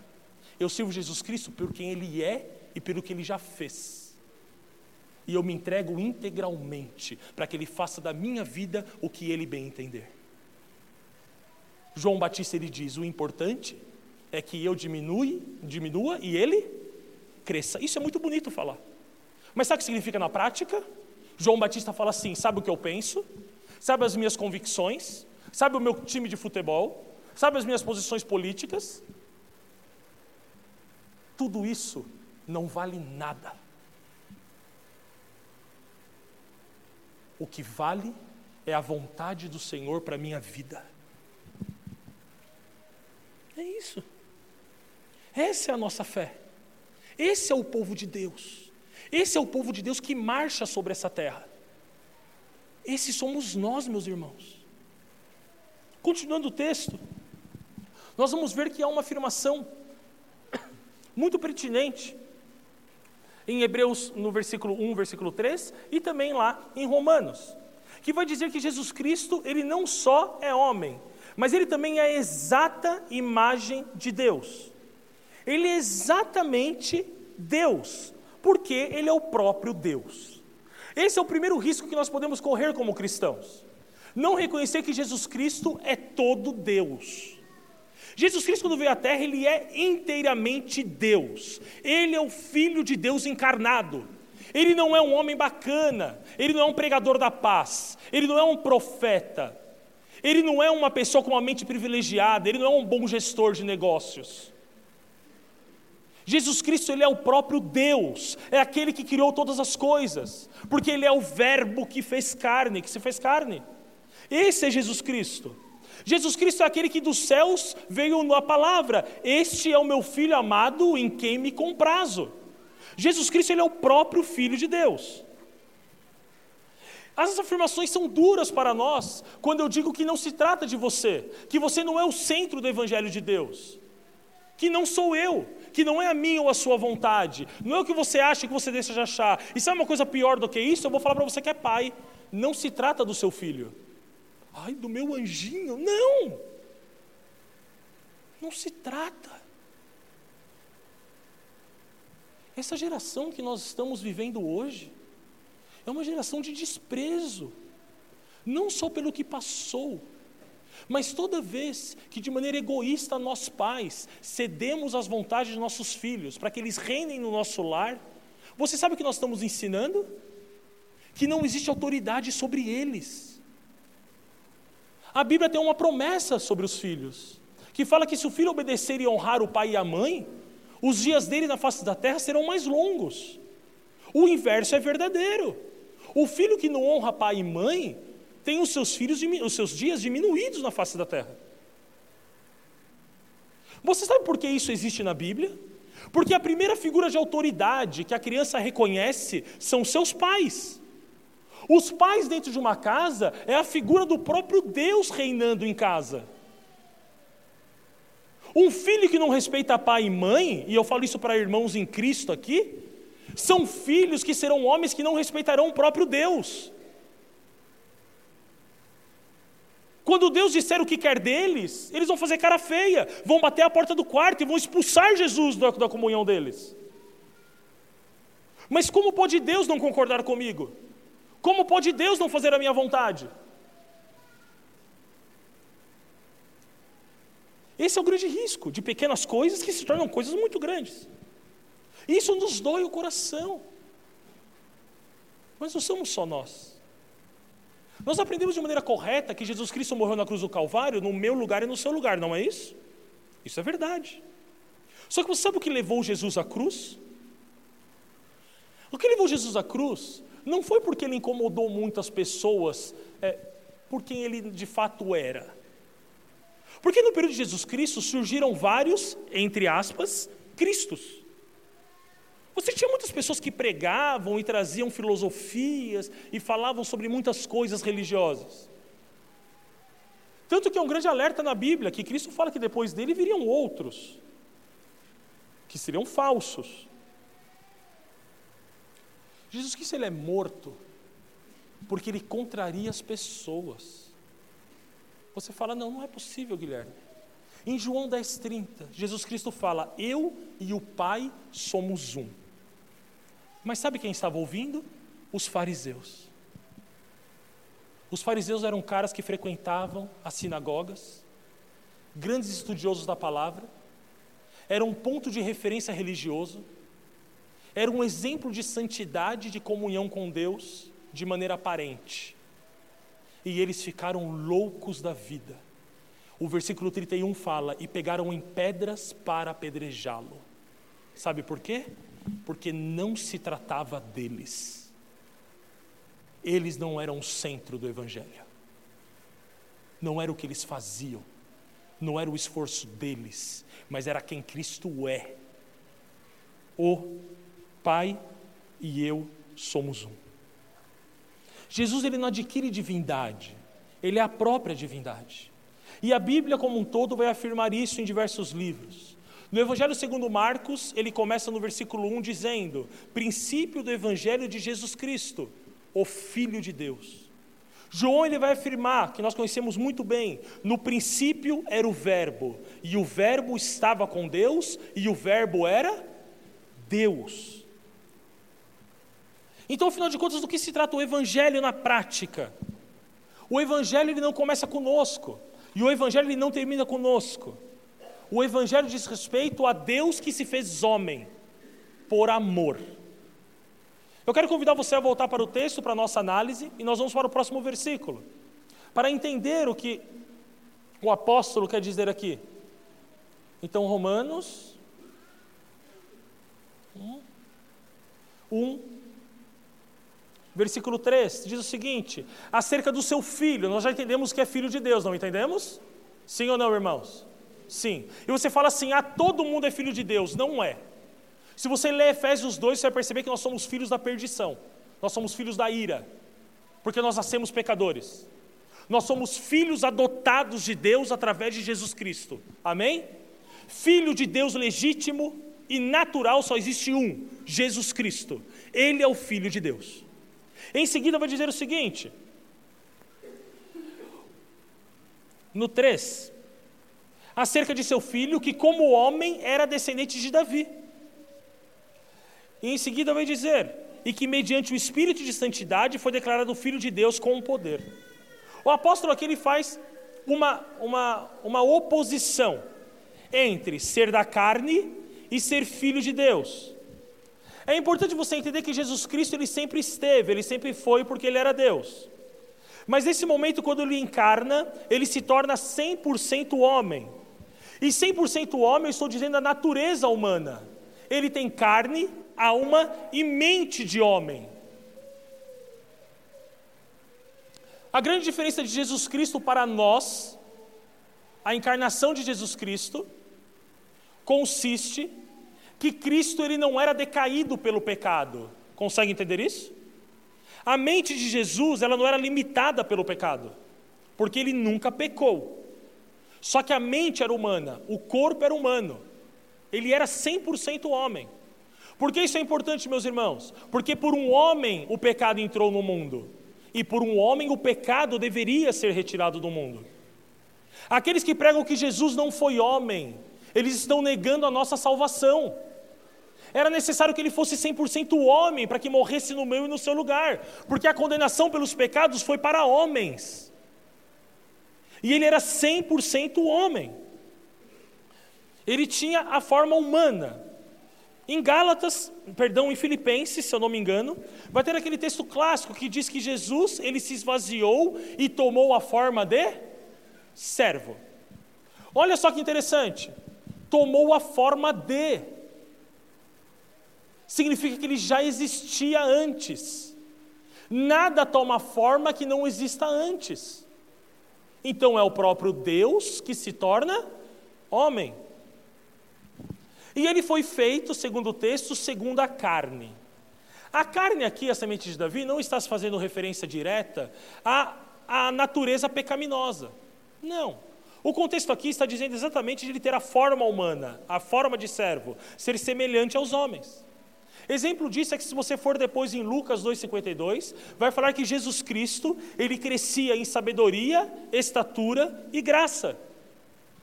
eu sirvo Jesus Cristo por quem Ele é e pelo que Ele já fez. E eu me entrego integralmente para que Ele faça da minha vida o que Ele bem entender. João Batista ele diz: o importante que eu diminui, diminua e ele cresça. Isso é muito bonito falar. Mas sabe o que significa na prática? João Batista fala assim: sabe o que eu penso? Sabe as minhas convicções? Sabe o meu time de futebol? Sabe as minhas posições políticas? Tudo isso não vale nada. O que vale é a vontade do Senhor para a minha vida. É isso. Essa é a nossa fé. Esse é o povo de Deus. Esse é o povo de Deus que marcha sobre essa terra. Esse somos nós, meus irmãos. Continuando o texto, nós vamos ver que há uma afirmação muito pertinente em Hebreus, no versículo 1, versículo 3, e também lá em Romanos, que vai dizer que Jesus Cristo, ele não só é homem, mas ele também é a exata imagem de Deus. Ele é exatamente Deus, porque ele é o próprio Deus. Esse é o primeiro risco que nós podemos correr como cristãos. Não reconhecer que Jesus Cristo é todo Deus. Jesus Cristo, quando veio à Terra, ele é inteiramente Deus. Ele é o Filho de Deus encarnado. Ele não é um homem bacana, ele não é um pregador da paz, ele não é um profeta, ele não é uma pessoa com uma mente privilegiada, ele não é um bom gestor de negócios. Jesus Cristo, ele é o próprio Deus, é aquele que criou todas as coisas, porque ele é o Verbo que fez carne, que se fez carne. Esse é Jesus Cristo. Jesus Cristo é aquele que dos céus veio na palavra: Este é o meu filho amado em quem me comprazo. Jesus Cristo ele é o próprio Filho de Deus. As afirmações são duras para nós quando eu digo que não se trata de você, que você não é o centro do Evangelho de Deus, que não sou eu, que não é a minha ou a sua vontade, não é o que você acha que você deixa de achar. E sabe uma coisa pior do que isso? Eu vou falar para você que é pai. Não se trata do seu filho. Ai, do meu anjinho. Não! Não se trata. Essa geração que nós estamos vivendo hoje, é uma geração de desprezo, não só pelo que passou, mas toda vez que de maneira egoísta nós pais cedemos às vontades de nossos filhos para que eles reinem no nosso lar, você sabe o que nós estamos ensinando? Que não existe autoridade sobre eles. A Bíblia tem uma promessa sobre os filhos, que fala que se o filho obedecer e honrar o pai e a mãe, os dias dele na face da terra serão mais longos. O inverso é verdadeiro. O filho que não honra pai e mãe tem os seus filhos, os seus dias diminuídos na face da terra. Você sabe por que isso existe na Bíblia? Porque a primeira figura de autoridade que a criança reconhece são seus pais. Os pais dentro de uma casa é a figura do próprio Deus reinando em casa. Um filho que não respeita pai e mãe, e eu falo isso para irmãos em Cristo aqui, são filhos que serão homens que não respeitarão o próprio Deus. Quando Deus disser o que quer deles, eles vão fazer cara feia, vão bater a porta do quarto e vão expulsar Jesus da, comunhão deles. Mas como pode Deus não concordar comigo? Como pode Deus não fazer a minha vontade? Esse é o grande risco de pequenas coisas que se tornam coisas muito grandes. Isso nos dói o coração. Mas não somos só nós. Nós aprendemos de maneira correta que Jesus Cristo morreu na cruz do Calvário no meu lugar e no seu lugar, não é isso? Isso é verdade. Só que você sabe o que levou Jesus à cruz? O que levou Jesus à cruz não foi porque ele incomodou muitas pessoas é, por quem ele de fato era. Porque no período de Jesus Cristo surgiram vários, entre aspas, Cristos. Você tinha muitas pessoas que pregavam e traziam filosofias e falavam sobre muitas coisas religiosas. Tanto que é um grande alerta na Bíblia que Cristo fala que depois dele viriam outros, que seriam falsos. Jesus Cristo ele é morto porque ele contraria as pessoas. Você fala, não, não é possível, Guilherme. Em João 10,30, Jesus Cristo fala: Eu e o Pai somos um. Mas sabe quem estava ouvindo? Os fariseus. Os fariseus eram caras que frequentavam as sinagogas, grandes estudiosos da palavra, eram um ponto de referência religioso, era um exemplo de santidade, de comunhão com Deus, de maneira aparente. E eles ficaram loucos da vida. O versículo 31 fala: E pegaram em pedras para apedrejá-lo. Sabe por quê? Porque não se tratava deles. Eles não eram o centro do Evangelho. Não era o que eles faziam. Não era o esforço deles. Mas era quem Cristo é. O Pai e eu somos um. Jesus ele não adquire divindade, ele é a própria divindade. E a Bíblia como um todo vai afirmar isso em diversos livros. No Evangelho segundo Marcos, ele começa no versículo 1 dizendo: "Princípio do evangelho de Jesus Cristo, o filho de Deus". João ele vai afirmar que nós conhecemos muito bem, no princípio era o verbo, e o verbo estava com Deus, e o verbo era Deus. Então, afinal de contas, do que se trata o evangelho na prática? O evangelho ele não começa conosco, e o evangelho ele não termina conosco. O evangelho diz respeito a Deus que se fez homem por amor. Eu quero convidar você a voltar para o texto, para a nossa análise, e nós vamos para o próximo versículo, para entender o que o apóstolo quer dizer aqui. Então, Romanos 1, 1 Versículo 3 diz o seguinte: acerca do seu filho, nós já entendemos que é filho de Deus, não entendemos? Sim ou não, irmãos? Sim. E você fala assim: ah, todo mundo é filho de Deus. Não é. Se você ler Efésios 2, você vai perceber que nós somos filhos da perdição, nós somos filhos da ira, porque nós nascemos pecadores. Nós somos filhos adotados de Deus através de Jesus Cristo. Amém? Filho de Deus legítimo e natural só existe um: Jesus Cristo. Ele é o Filho de Deus. Em seguida, vai dizer o seguinte: no 3, acerca de seu filho, que como homem era descendente de Davi. E em seguida vai dizer: e que mediante o Espírito de Santidade foi declarado Filho de Deus com o poder. O apóstolo aqui ele faz uma, uma, uma oposição entre ser da carne e ser filho de Deus. É importante você entender que Jesus Cristo ele sempre esteve, ele sempre foi porque ele era Deus. Mas nesse momento, quando ele encarna, ele se torna 100% homem. E 100% homem, eu estou dizendo a natureza humana. Ele tem carne, alma e mente de homem. A grande diferença de Jesus Cristo para nós, a encarnação de Jesus Cristo, consiste que Cristo ele não era decaído pelo pecado. Consegue entender isso? A mente de Jesus ela não era limitada pelo pecado, porque ele nunca pecou. Só que a mente era humana, o corpo era humano. Ele era 100% homem. Por que isso é importante, meus irmãos? Porque por um homem o pecado entrou no mundo, e por um homem o pecado deveria ser retirado do mundo. Aqueles que pregam que Jesus não foi homem, eles estão negando a nossa salvação. Era necessário que ele fosse 100% homem para que morresse no meu e no seu lugar, porque a condenação pelos pecados foi para homens. E ele era 100% homem. Ele tinha a forma humana. Em Gálatas, perdão, em Filipenses, se eu não me engano, vai ter aquele texto clássico que diz que Jesus, ele se esvaziou e tomou a forma de servo. Olha só que interessante tomou a forma de. Significa que ele já existia antes. Nada toma forma que não exista antes. Então é o próprio Deus que se torna homem. E ele foi feito, segundo o texto, segundo a carne. A carne aqui, a semente de Davi, não está fazendo referência direta à, à natureza pecaminosa. Não. O contexto aqui está dizendo exatamente de ele ter a forma humana, a forma de servo, ser semelhante aos homens. Exemplo disso é que se você for depois em Lucas 2,52, vai falar que Jesus Cristo, ele crescia em sabedoria, estatura e graça.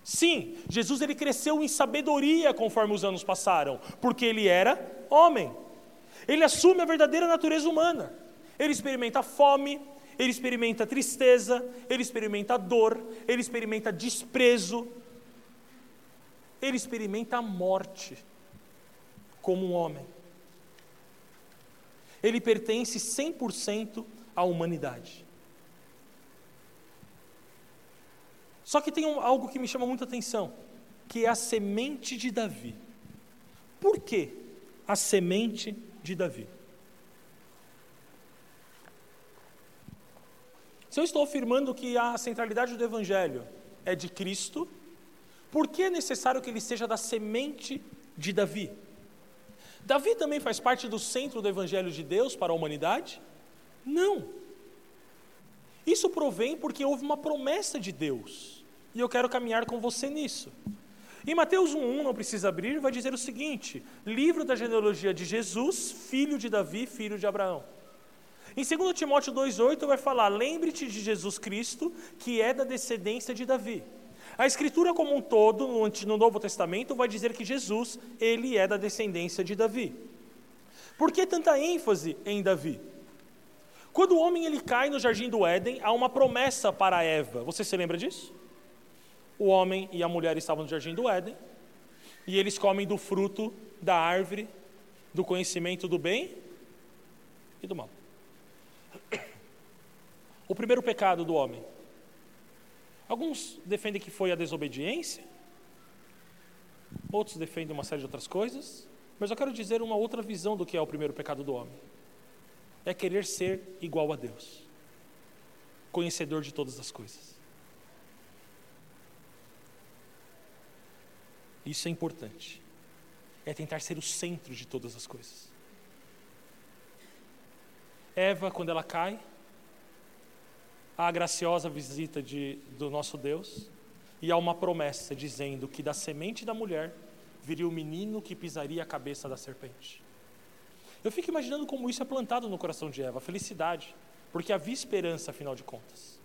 Sim, Jesus ele cresceu em sabedoria conforme os anos passaram, porque ele era homem. Ele assume a verdadeira natureza humana. Ele experimenta fome, ele experimenta tristeza, ele experimenta dor, ele experimenta desprezo, ele experimenta a morte como um homem. Ele pertence 100% à humanidade. Só que tem um, algo que me chama muita atenção, que é a semente de Davi. Por que a semente de Davi? Se eu estou afirmando que a centralidade do Evangelho é de Cristo, por que é necessário que ele seja da semente de Davi? Davi também faz parte do centro do Evangelho de Deus para a humanidade? Não. Isso provém porque houve uma promessa de Deus, e eu quero caminhar com você nisso. Em Mateus 1,1, não precisa abrir, vai dizer o seguinte: livro da genealogia de Jesus, filho de Davi, filho de Abraão. Em 2 Timóteo 2,8 vai falar: lembre-te de Jesus Cristo, que é da descendência de Davi. A Escritura como um todo, no Novo Testamento, vai dizer que Jesus, ele é da descendência de Davi. Por que tanta ênfase em Davi? Quando o homem ele cai no jardim do Éden, há uma promessa para Eva. Você se lembra disso? O homem e a mulher estavam no jardim do Éden e eles comem do fruto da árvore do conhecimento do bem e do mal. O primeiro pecado do homem. Alguns defendem que foi a desobediência, outros defendem uma série de outras coisas, mas eu quero dizer uma outra visão do que é o primeiro pecado do homem. É querer ser igual a Deus, conhecedor de todas as coisas. Isso é importante. É tentar ser o centro de todas as coisas. Eva, quando ela cai, a graciosa visita de, do nosso Deus e há uma promessa dizendo que da semente da mulher viria o menino que pisaria a cabeça da serpente. Eu fico imaginando como isso é plantado no coração de Eva, a felicidade, porque havia esperança, afinal de contas.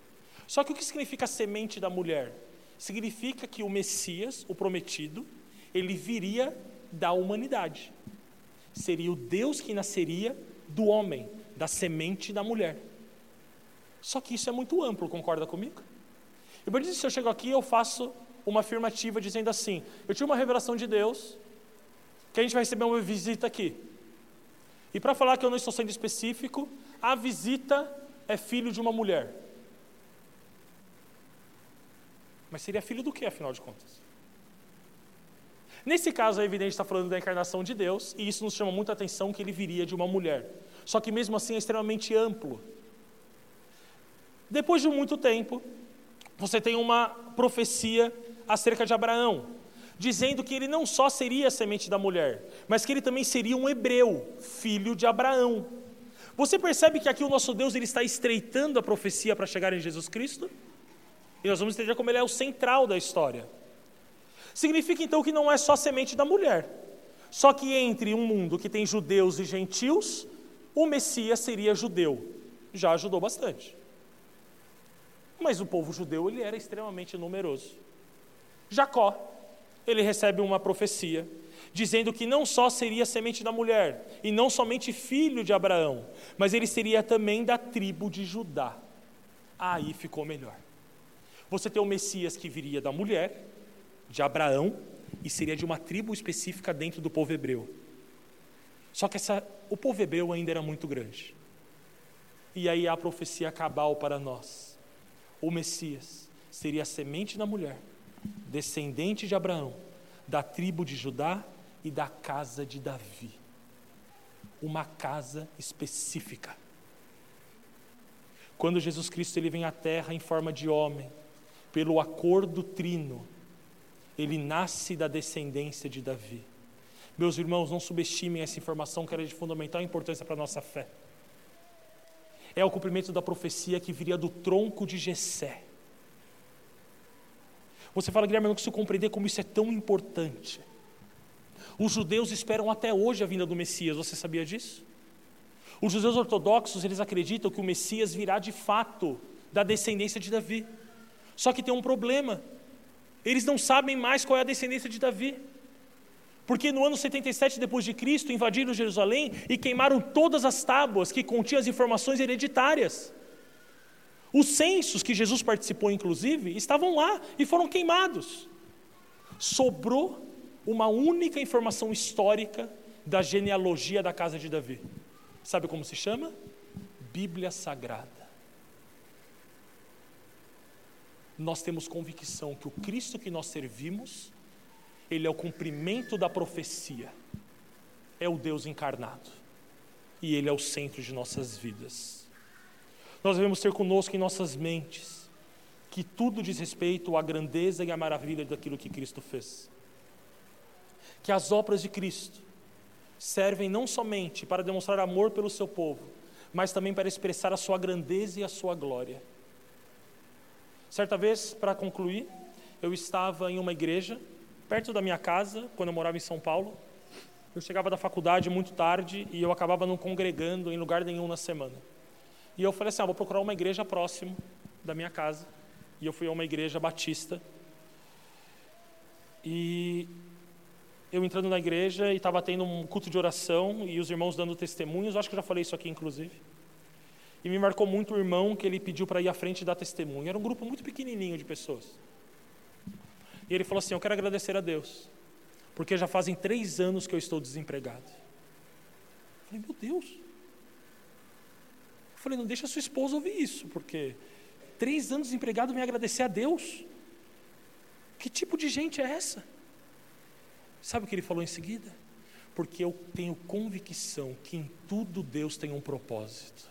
Só que o que significa semente da mulher? Significa que o Messias, o prometido, ele viria da humanidade. Seria o Deus que nasceria do homem, da semente da mulher. Só que isso é muito amplo, concorda comigo? E por isso, se eu chego aqui, eu faço uma afirmativa dizendo assim: eu tive uma revelação de Deus, que a gente vai receber uma visita aqui. E para falar que eu não estou sendo específico, a visita é filho de uma mulher. Mas seria filho do que, afinal de contas? Nesse caso, é evidente está falando da encarnação de Deus, e isso nos chama muita atenção que ele viria de uma mulher. Só que mesmo assim é extremamente amplo. Depois de muito tempo, você tem uma profecia acerca de Abraão, dizendo que ele não só seria a semente da mulher, mas que ele também seria um hebreu, filho de Abraão. Você percebe que aqui o nosso Deus ele está estreitando a profecia para chegar em Jesus Cristo? E nós vamos entender como ele é o central da história. Significa então que não é só semente da mulher. Só que entre um mundo que tem judeus e gentios, o Messias seria judeu. Já ajudou bastante. Mas o povo judeu ele era extremamente numeroso. Jacó, ele recebe uma profecia dizendo que não só seria semente da mulher e não somente filho de Abraão, mas ele seria também da tribo de Judá. Aí ficou melhor. Você tem o Messias que viria da mulher, de Abraão, e seria de uma tribo específica dentro do povo hebreu. Só que essa, o povo hebreu ainda era muito grande. E aí a profecia cabal para nós o Messias seria a semente da mulher, descendente de Abraão, da tribo de Judá e da casa de Davi. Uma casa específica. Quando Jesus Cristo ele vem à terra em forma de homem, pelo acordo trino, ele nasce da descendência de Davi. Meus irmãos, não subestimem essa informação que era de fundamental importância para a nossa fé. É o cumprimento da profecia que viria do tronco de Jessé. Você fala, Guilherme, eu não consigo compreender como isso é tão importante. Os judeus esperam até hoje a vinda do Messias, você sabia disso? Os judeus ortodoxos, eles acreditam que o Messias virá de fato da descendência de Davi. Só que tem um problema. Eles não sabem mais qual é a descendência de Davi. Porque no ano 77 depois de Cristo invadiram Jerusalém e queimaram todas as tábuas que continham as informações hereditárias. Os censos que Jesus participou inclusive estavam lá e foram queimados. Sobrou uma única informação histórica da genealogia da casa de Davi. Sabe como se chama? Bíblia Sagrada. Nós temos convicção que o Cristo que nós servimos ele é o cumprimento da profecia, é o Deus encarnado, e Ele é o centro de nossas vidas. Nós devemos ter conosco em nossas mentes que tudo diz respeito à grandeza e à maravilha daquilo que Cristo fez. Que as obras de Cristo servem não somente para demonstrar amor pelo seu povo, mas também para expressar a sua grandeza e a sua glória. Certa vez, para concluir, eu estava em uma igreja perto da minha casa, quando eu morava em São Paulo. Eu chegava da faculdade muito tarde e eu acabava não congregando em lugar nenhum na semana. E eu falei assim: ah, vou procurar uma igreja próximo da minha casa. E eu fui a uma igreja batista. E eu entrando na igreja e estava tendo um culto de oração e os irmãos dando testemunhos. Acho que eu já falei isso aqui, inclusive. E me marcou muito o irmão que ele pediu para ir à frente e dar testemunho. Era um grupo muito pequenininho de pessoas. E ele falou assim: Eu quero agradecer a Deus, porque já fazem três anos que eu estou desempregado. Eu falei: Meu Deus. Eu falei: Não deixa sua esposa ouvir isso, porque três anos desempregado me agradecer a Deus. Que tipo de gente é essa? Sabe o que ele falou em seguida? Porque eu tenho convicção que em tudo Deus tem um propósito.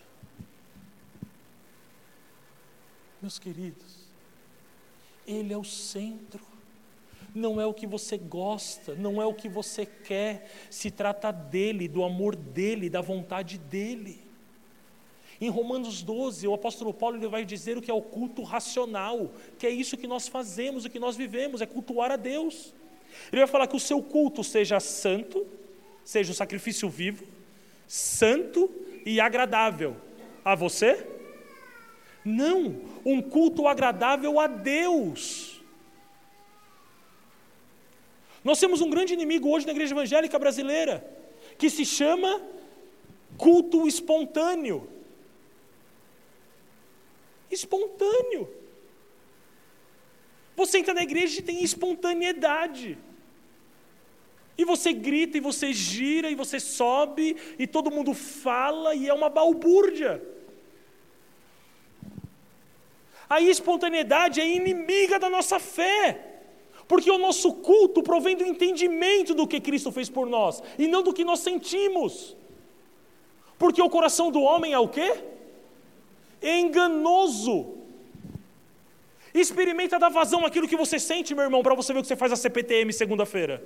Meus queridos, Ele é o centro não é o que você gosta, não é o que você quer, se trata dele, do amor dele, da vontade dele. Em Romanos 12, o apóstolo Paulo ele vai dizer o que é o culto racional, que é isso que nós fazemos, o que nós vivemos, é cultuar a Deus. Ele vai falar que o seu culto seja santo, seja o sacrifício vivo, santo e agradável. A você? Não, um culto agradável a Deus. Nós temos um grande inimigo hoje na igreja evangélica brasileira, que se chama culto espontâneo. Espontâneo. Você entra na igreja e tem espontaneidade. E você grita, e você gira, e você sobe, e todo mundo fala, e é uma balbúrdia. A espontaneidade é inimiga da nossa fé. Porque o nosso culto provém do entendimento do que Cristo fez por nós e não do que nós sentimos. Porque o coração do homem é o quê? É enganoso. Experimenta dar vazão àquilo que você sente, meu irmão, para você ver o que você faz a CPTM segunda-feira.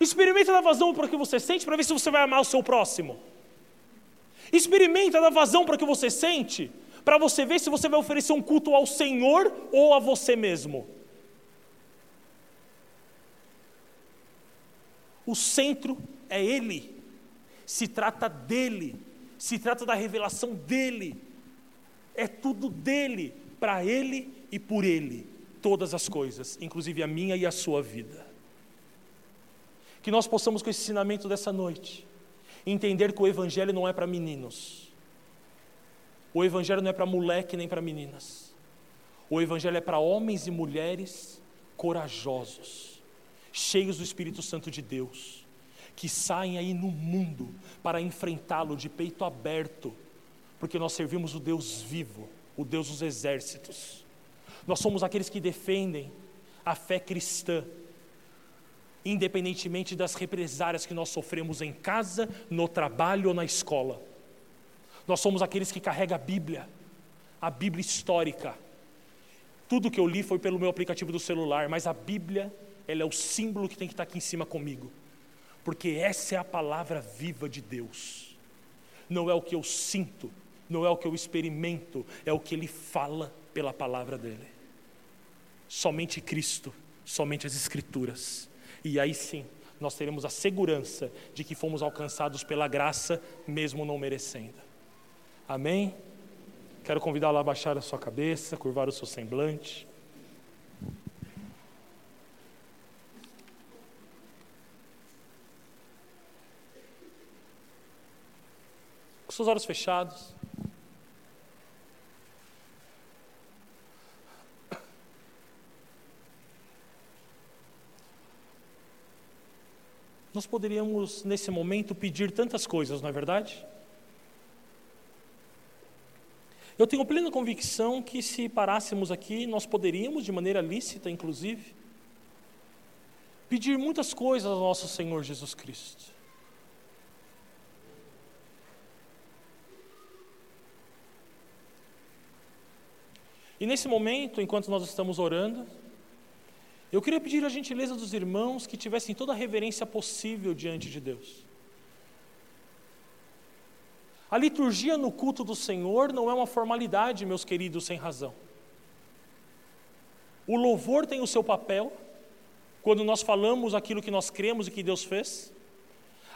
Experimenta dar vazão para o que você sente para ver se você vai amar o seu próximo. Experimenta dar vazão para o que você sente para você ver se você vai oferecer um culto ao Senhor ou a você mesmo. O centro é Ele, se trata dele, se trata da revelação dele, é tudo dele, para Ele e por Ele, todas as coisas, inclusive a minha e a sua vida. Que nós possamos, com esse ensinamento dessa noite, entender que o Evangelho não é para meninos, o Evangelho não é para moleque nem para meninas. O Evangelho é para homens e mulheres corajosos, cheios do Espírito Santo de Deus, que saem aí no mundo para enfrentá-lo de peito aberto, porque nós servimos o Deus vivo, o Deus dos exércitos. Nós somos aqueles que defendem a fé cristã, independentemente das represárias que nós sofremos em casa, no trabalho ou na escola. Nós somos aqueles que carregam a Bíblia, a Bíblia histórica. Tudo que eu li foi pelo meu aplicativo do celular, mas a Bíblia ela é o símbolo que tem que estar aqui em cima comigo. Porque essa é a palavra viva de Deus. Não é o que eu sinto, não é o que eu experimento, é o que Ele fala pela palavra dele. Somente Cristo, somente as Escrituras. E aí sim, nós teremos a segurança de que fomos alcançados pela graça, mesmo não merecendo. Amém? Quero convidá-la a baixar a sua cabeça, curvar o seu semblante. Com seus olhos fechados. Nós poderíamos, nesse momento, pedir tantas coisas, não é verdade? Eu tenho plena convicção que, se parássemos aqui, nós poderíamos, de maneira lícita, inclusive, pedir muitas coisas ao nosso Senhor Jesus Cristo. E nesse momento, enquanto nós estamos orando, eu queria pedir a gentileza dos irmãos que tivessem toda a reverência possível diante de Deus. A liturgia no culto do Senhor não é uma formalidade, meus queridos, sem razão. O louvor tem o seu papel, quando nós falamos aquilo que nós cremos e que Deus fez.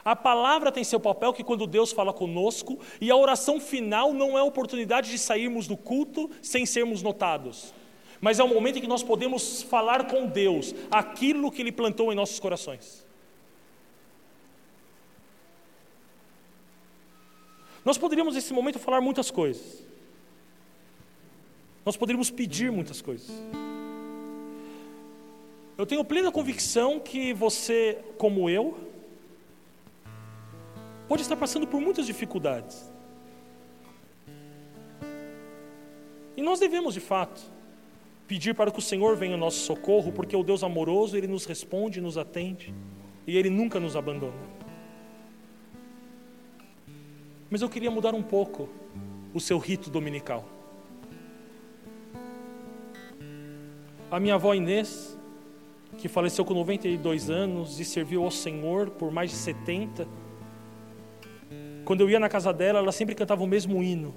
A palavra tem seu papel, que quando Deus fala conosco, e a oração final não é a oportunidade de sairmos do culto sem sermos notados mas é o momento em que nós podemos falar com Deus aquilo que Ele plantou em nossos corações. Nós poderíamos nesse momento falar muitas coisas. Nós poderíamos pedir muitas coisas. Eu tenho plena convicção que você, como eu, pode estar passando por muitas dificuldades. E nós devemos, de fato, pedir para que o Senhor venha ao nosso socorro, porque o Deus amoroso, Ele nos responde, nos atende, e Ele nunca nos abandona. Mas eu queria mudar um pouco o seu rito dominical. A minha avó Inês, que faleceu com 92 anos e serviu ao Senhor por mais de 70, quando eu ia na casa dela, ela sempre cantava o mesmo hino: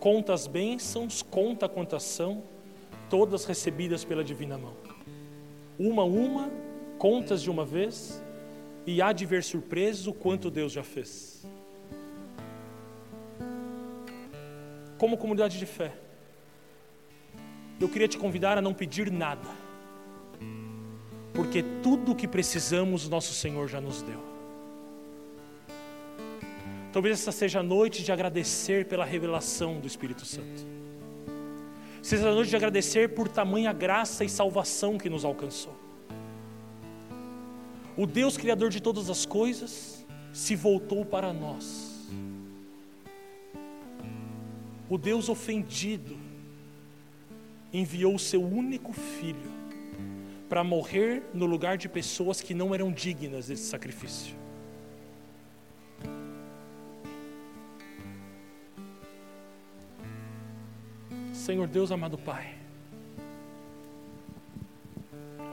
Conta as bênçãos, conta quantas são, todas recebidas pela divina mão. Uma a uma, contas de uma vez, e há de ver surpreso quanto Deus já fez. Como comunidade de fé, eu queria te convidar a não pedir nada, porque tudo o que precisamos, nosso Senhor já nos deu. Talvez essa seja a noite de agradecer pela revelação do Espírito Santo. Seja a noite de agradecer por tamanha graça e salvação que nos alcançou. O Deus Criador de todas as coisas se voltou para nós. O Deus ofendido enviou o seu único filho para morrer no lugar de pessoas que não eram dignas desse sacrifício. Senhor Deus amado Pai,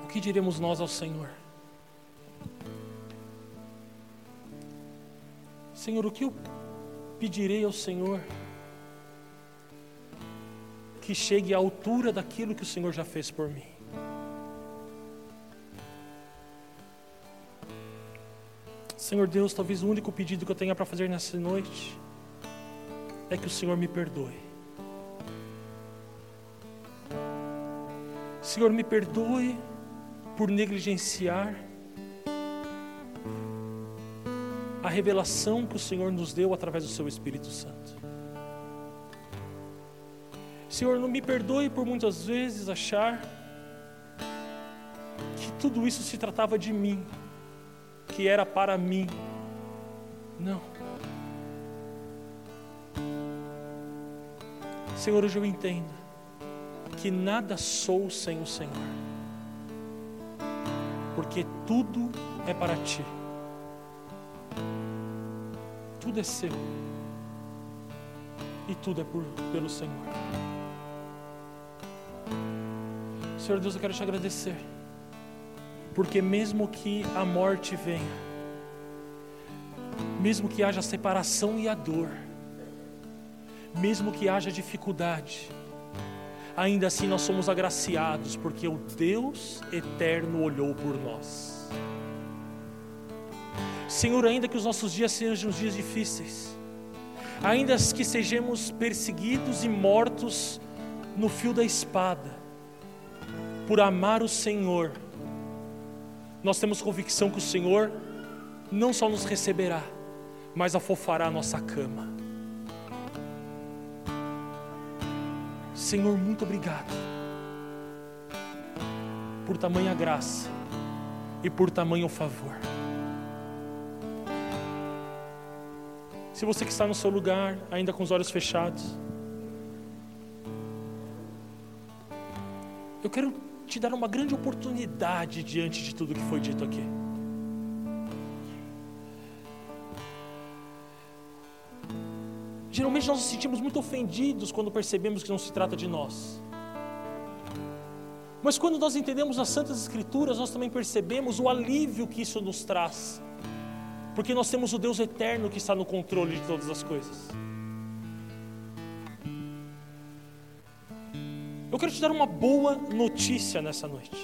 o que diremos nós ao Senhor? Senhor, o que eu pedirei ao Senhor que chegue à altura daquilo que o Senhor já fez por mim? Senhor Deus, talvez o único pedido que eu tenha para fazer nessa noite é que o Senhor me perdoe. Senhor, me perdoe por negligenciar a revelação que o Senhor nos deu através do Seu Espírito Santo. Senhor, não me perdoe por muitas vezes achar que tudo isso se tratava de mim, que era para mim. Não. Senhor, hoje eu entendo que nada sou sem o Senhor, porque tudo é para ti, tudo é seu e tudo é por, pelo Senhor. Senhor Deus, eu quero te agradecer, Porque mesmo que a morte venha, mesmo que haja separação e a dor, mesmo que haja dificuldade, ainda assim nós somos agraciados, porque o Deus eterno olhou por nós. Senhor, ainda que os nossos dias sejam dias difíceis, ainda que sejamos perseguidos e mortos no fio da espada, por amar o Senhor, nós temos convicção que o Senhor não só nos receberá, mas afofará a nossa cama. Senhor, muito obrigado por tamanha graça e por tamanho favor. Se você que está no seu lugar, ainda com os olhos fechados, eu quero te dar uma grande oportunidade diante de tudo que foi dito aqui. Geralmente nós nos sentimos muito ofendidos quando percebemos que não se trata de nós. Mas quando nós entendemos as Santas Escrituras, nós também percebemos o alívio que isso nos traz. Porque nós temos o Deus eterno que está no controle de todas as coisas. Eu quero te dar uma boa notícia nessa noite.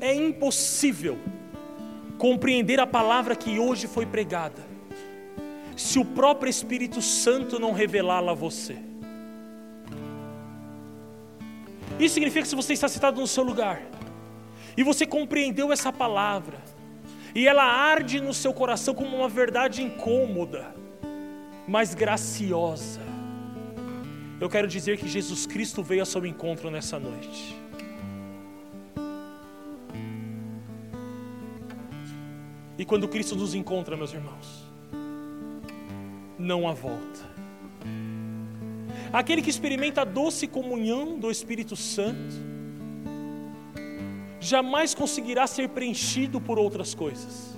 É impossível compreender a palavra que hoje foi pregada se o próprio Espírito Santo não revelá-la a você. Isso significa que se você está sentado no seu lugar e você compreendeu essa palavra e ela arde no seu coração como uma verdade incômoda, mas graciosa, eu quero dizer que Jesus Cristo veio ao seu encontro nessa noite. E quando Cristo nos encontra, meus irmãos, não há volta. Aquele que experimenta a doce comunhão do Espírito Santo, jamais conseguirá ser preenchido por outras coisas.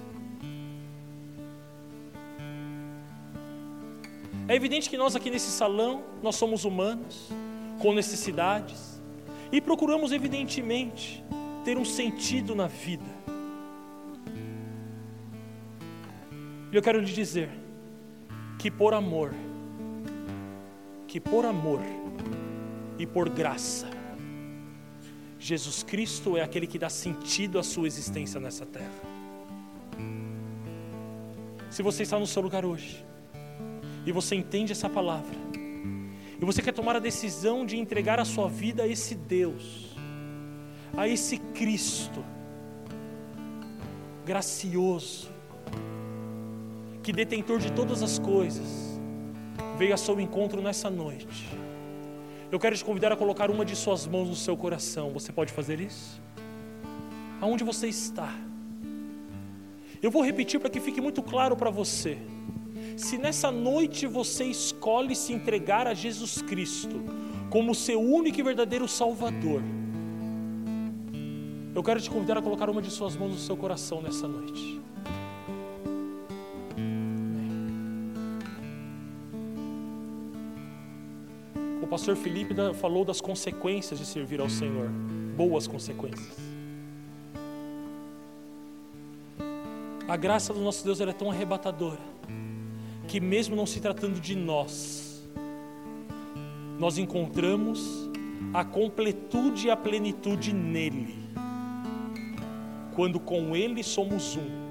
É evidente que nós aqui nesse salão, nós somos humanos, com necessidades, e procuramos evidentemente ter um sentido na vida. E eu quero lhe dizer que por amor, que por amor e por graça, Jesus Cristo é aquele que dá sentido à sua existência nessa terra. Se você está no seu lugar hoje, e você entende essa palavra, e você quer tomar a decisão de entregar a sua vida a esse Deus, a esse Cristo gracioso, que detentor de todas as coisas, veio a seu encontro nessa noite. Eu quero te convidar a colocar uma de suas mãos no seu coração. Você pode fazer isso? Aonde você está? Eu vou repetir para que fique muito claro para você. Se nessa noite você escolhe se entregar a Jesus Cristo como seu único e verdadeiro Salvador, eu quero te convidar a colocar uma de suas mãos no seu coração nessa noite. O pastor Felipe falou das consequências de servir ao Senhor, boas consequências. A graça do nosso Deus é tão arrebatadora que, mesmo não se tratando de nós, nós encontramos a completude e a plenitude nele, quando com ele somos um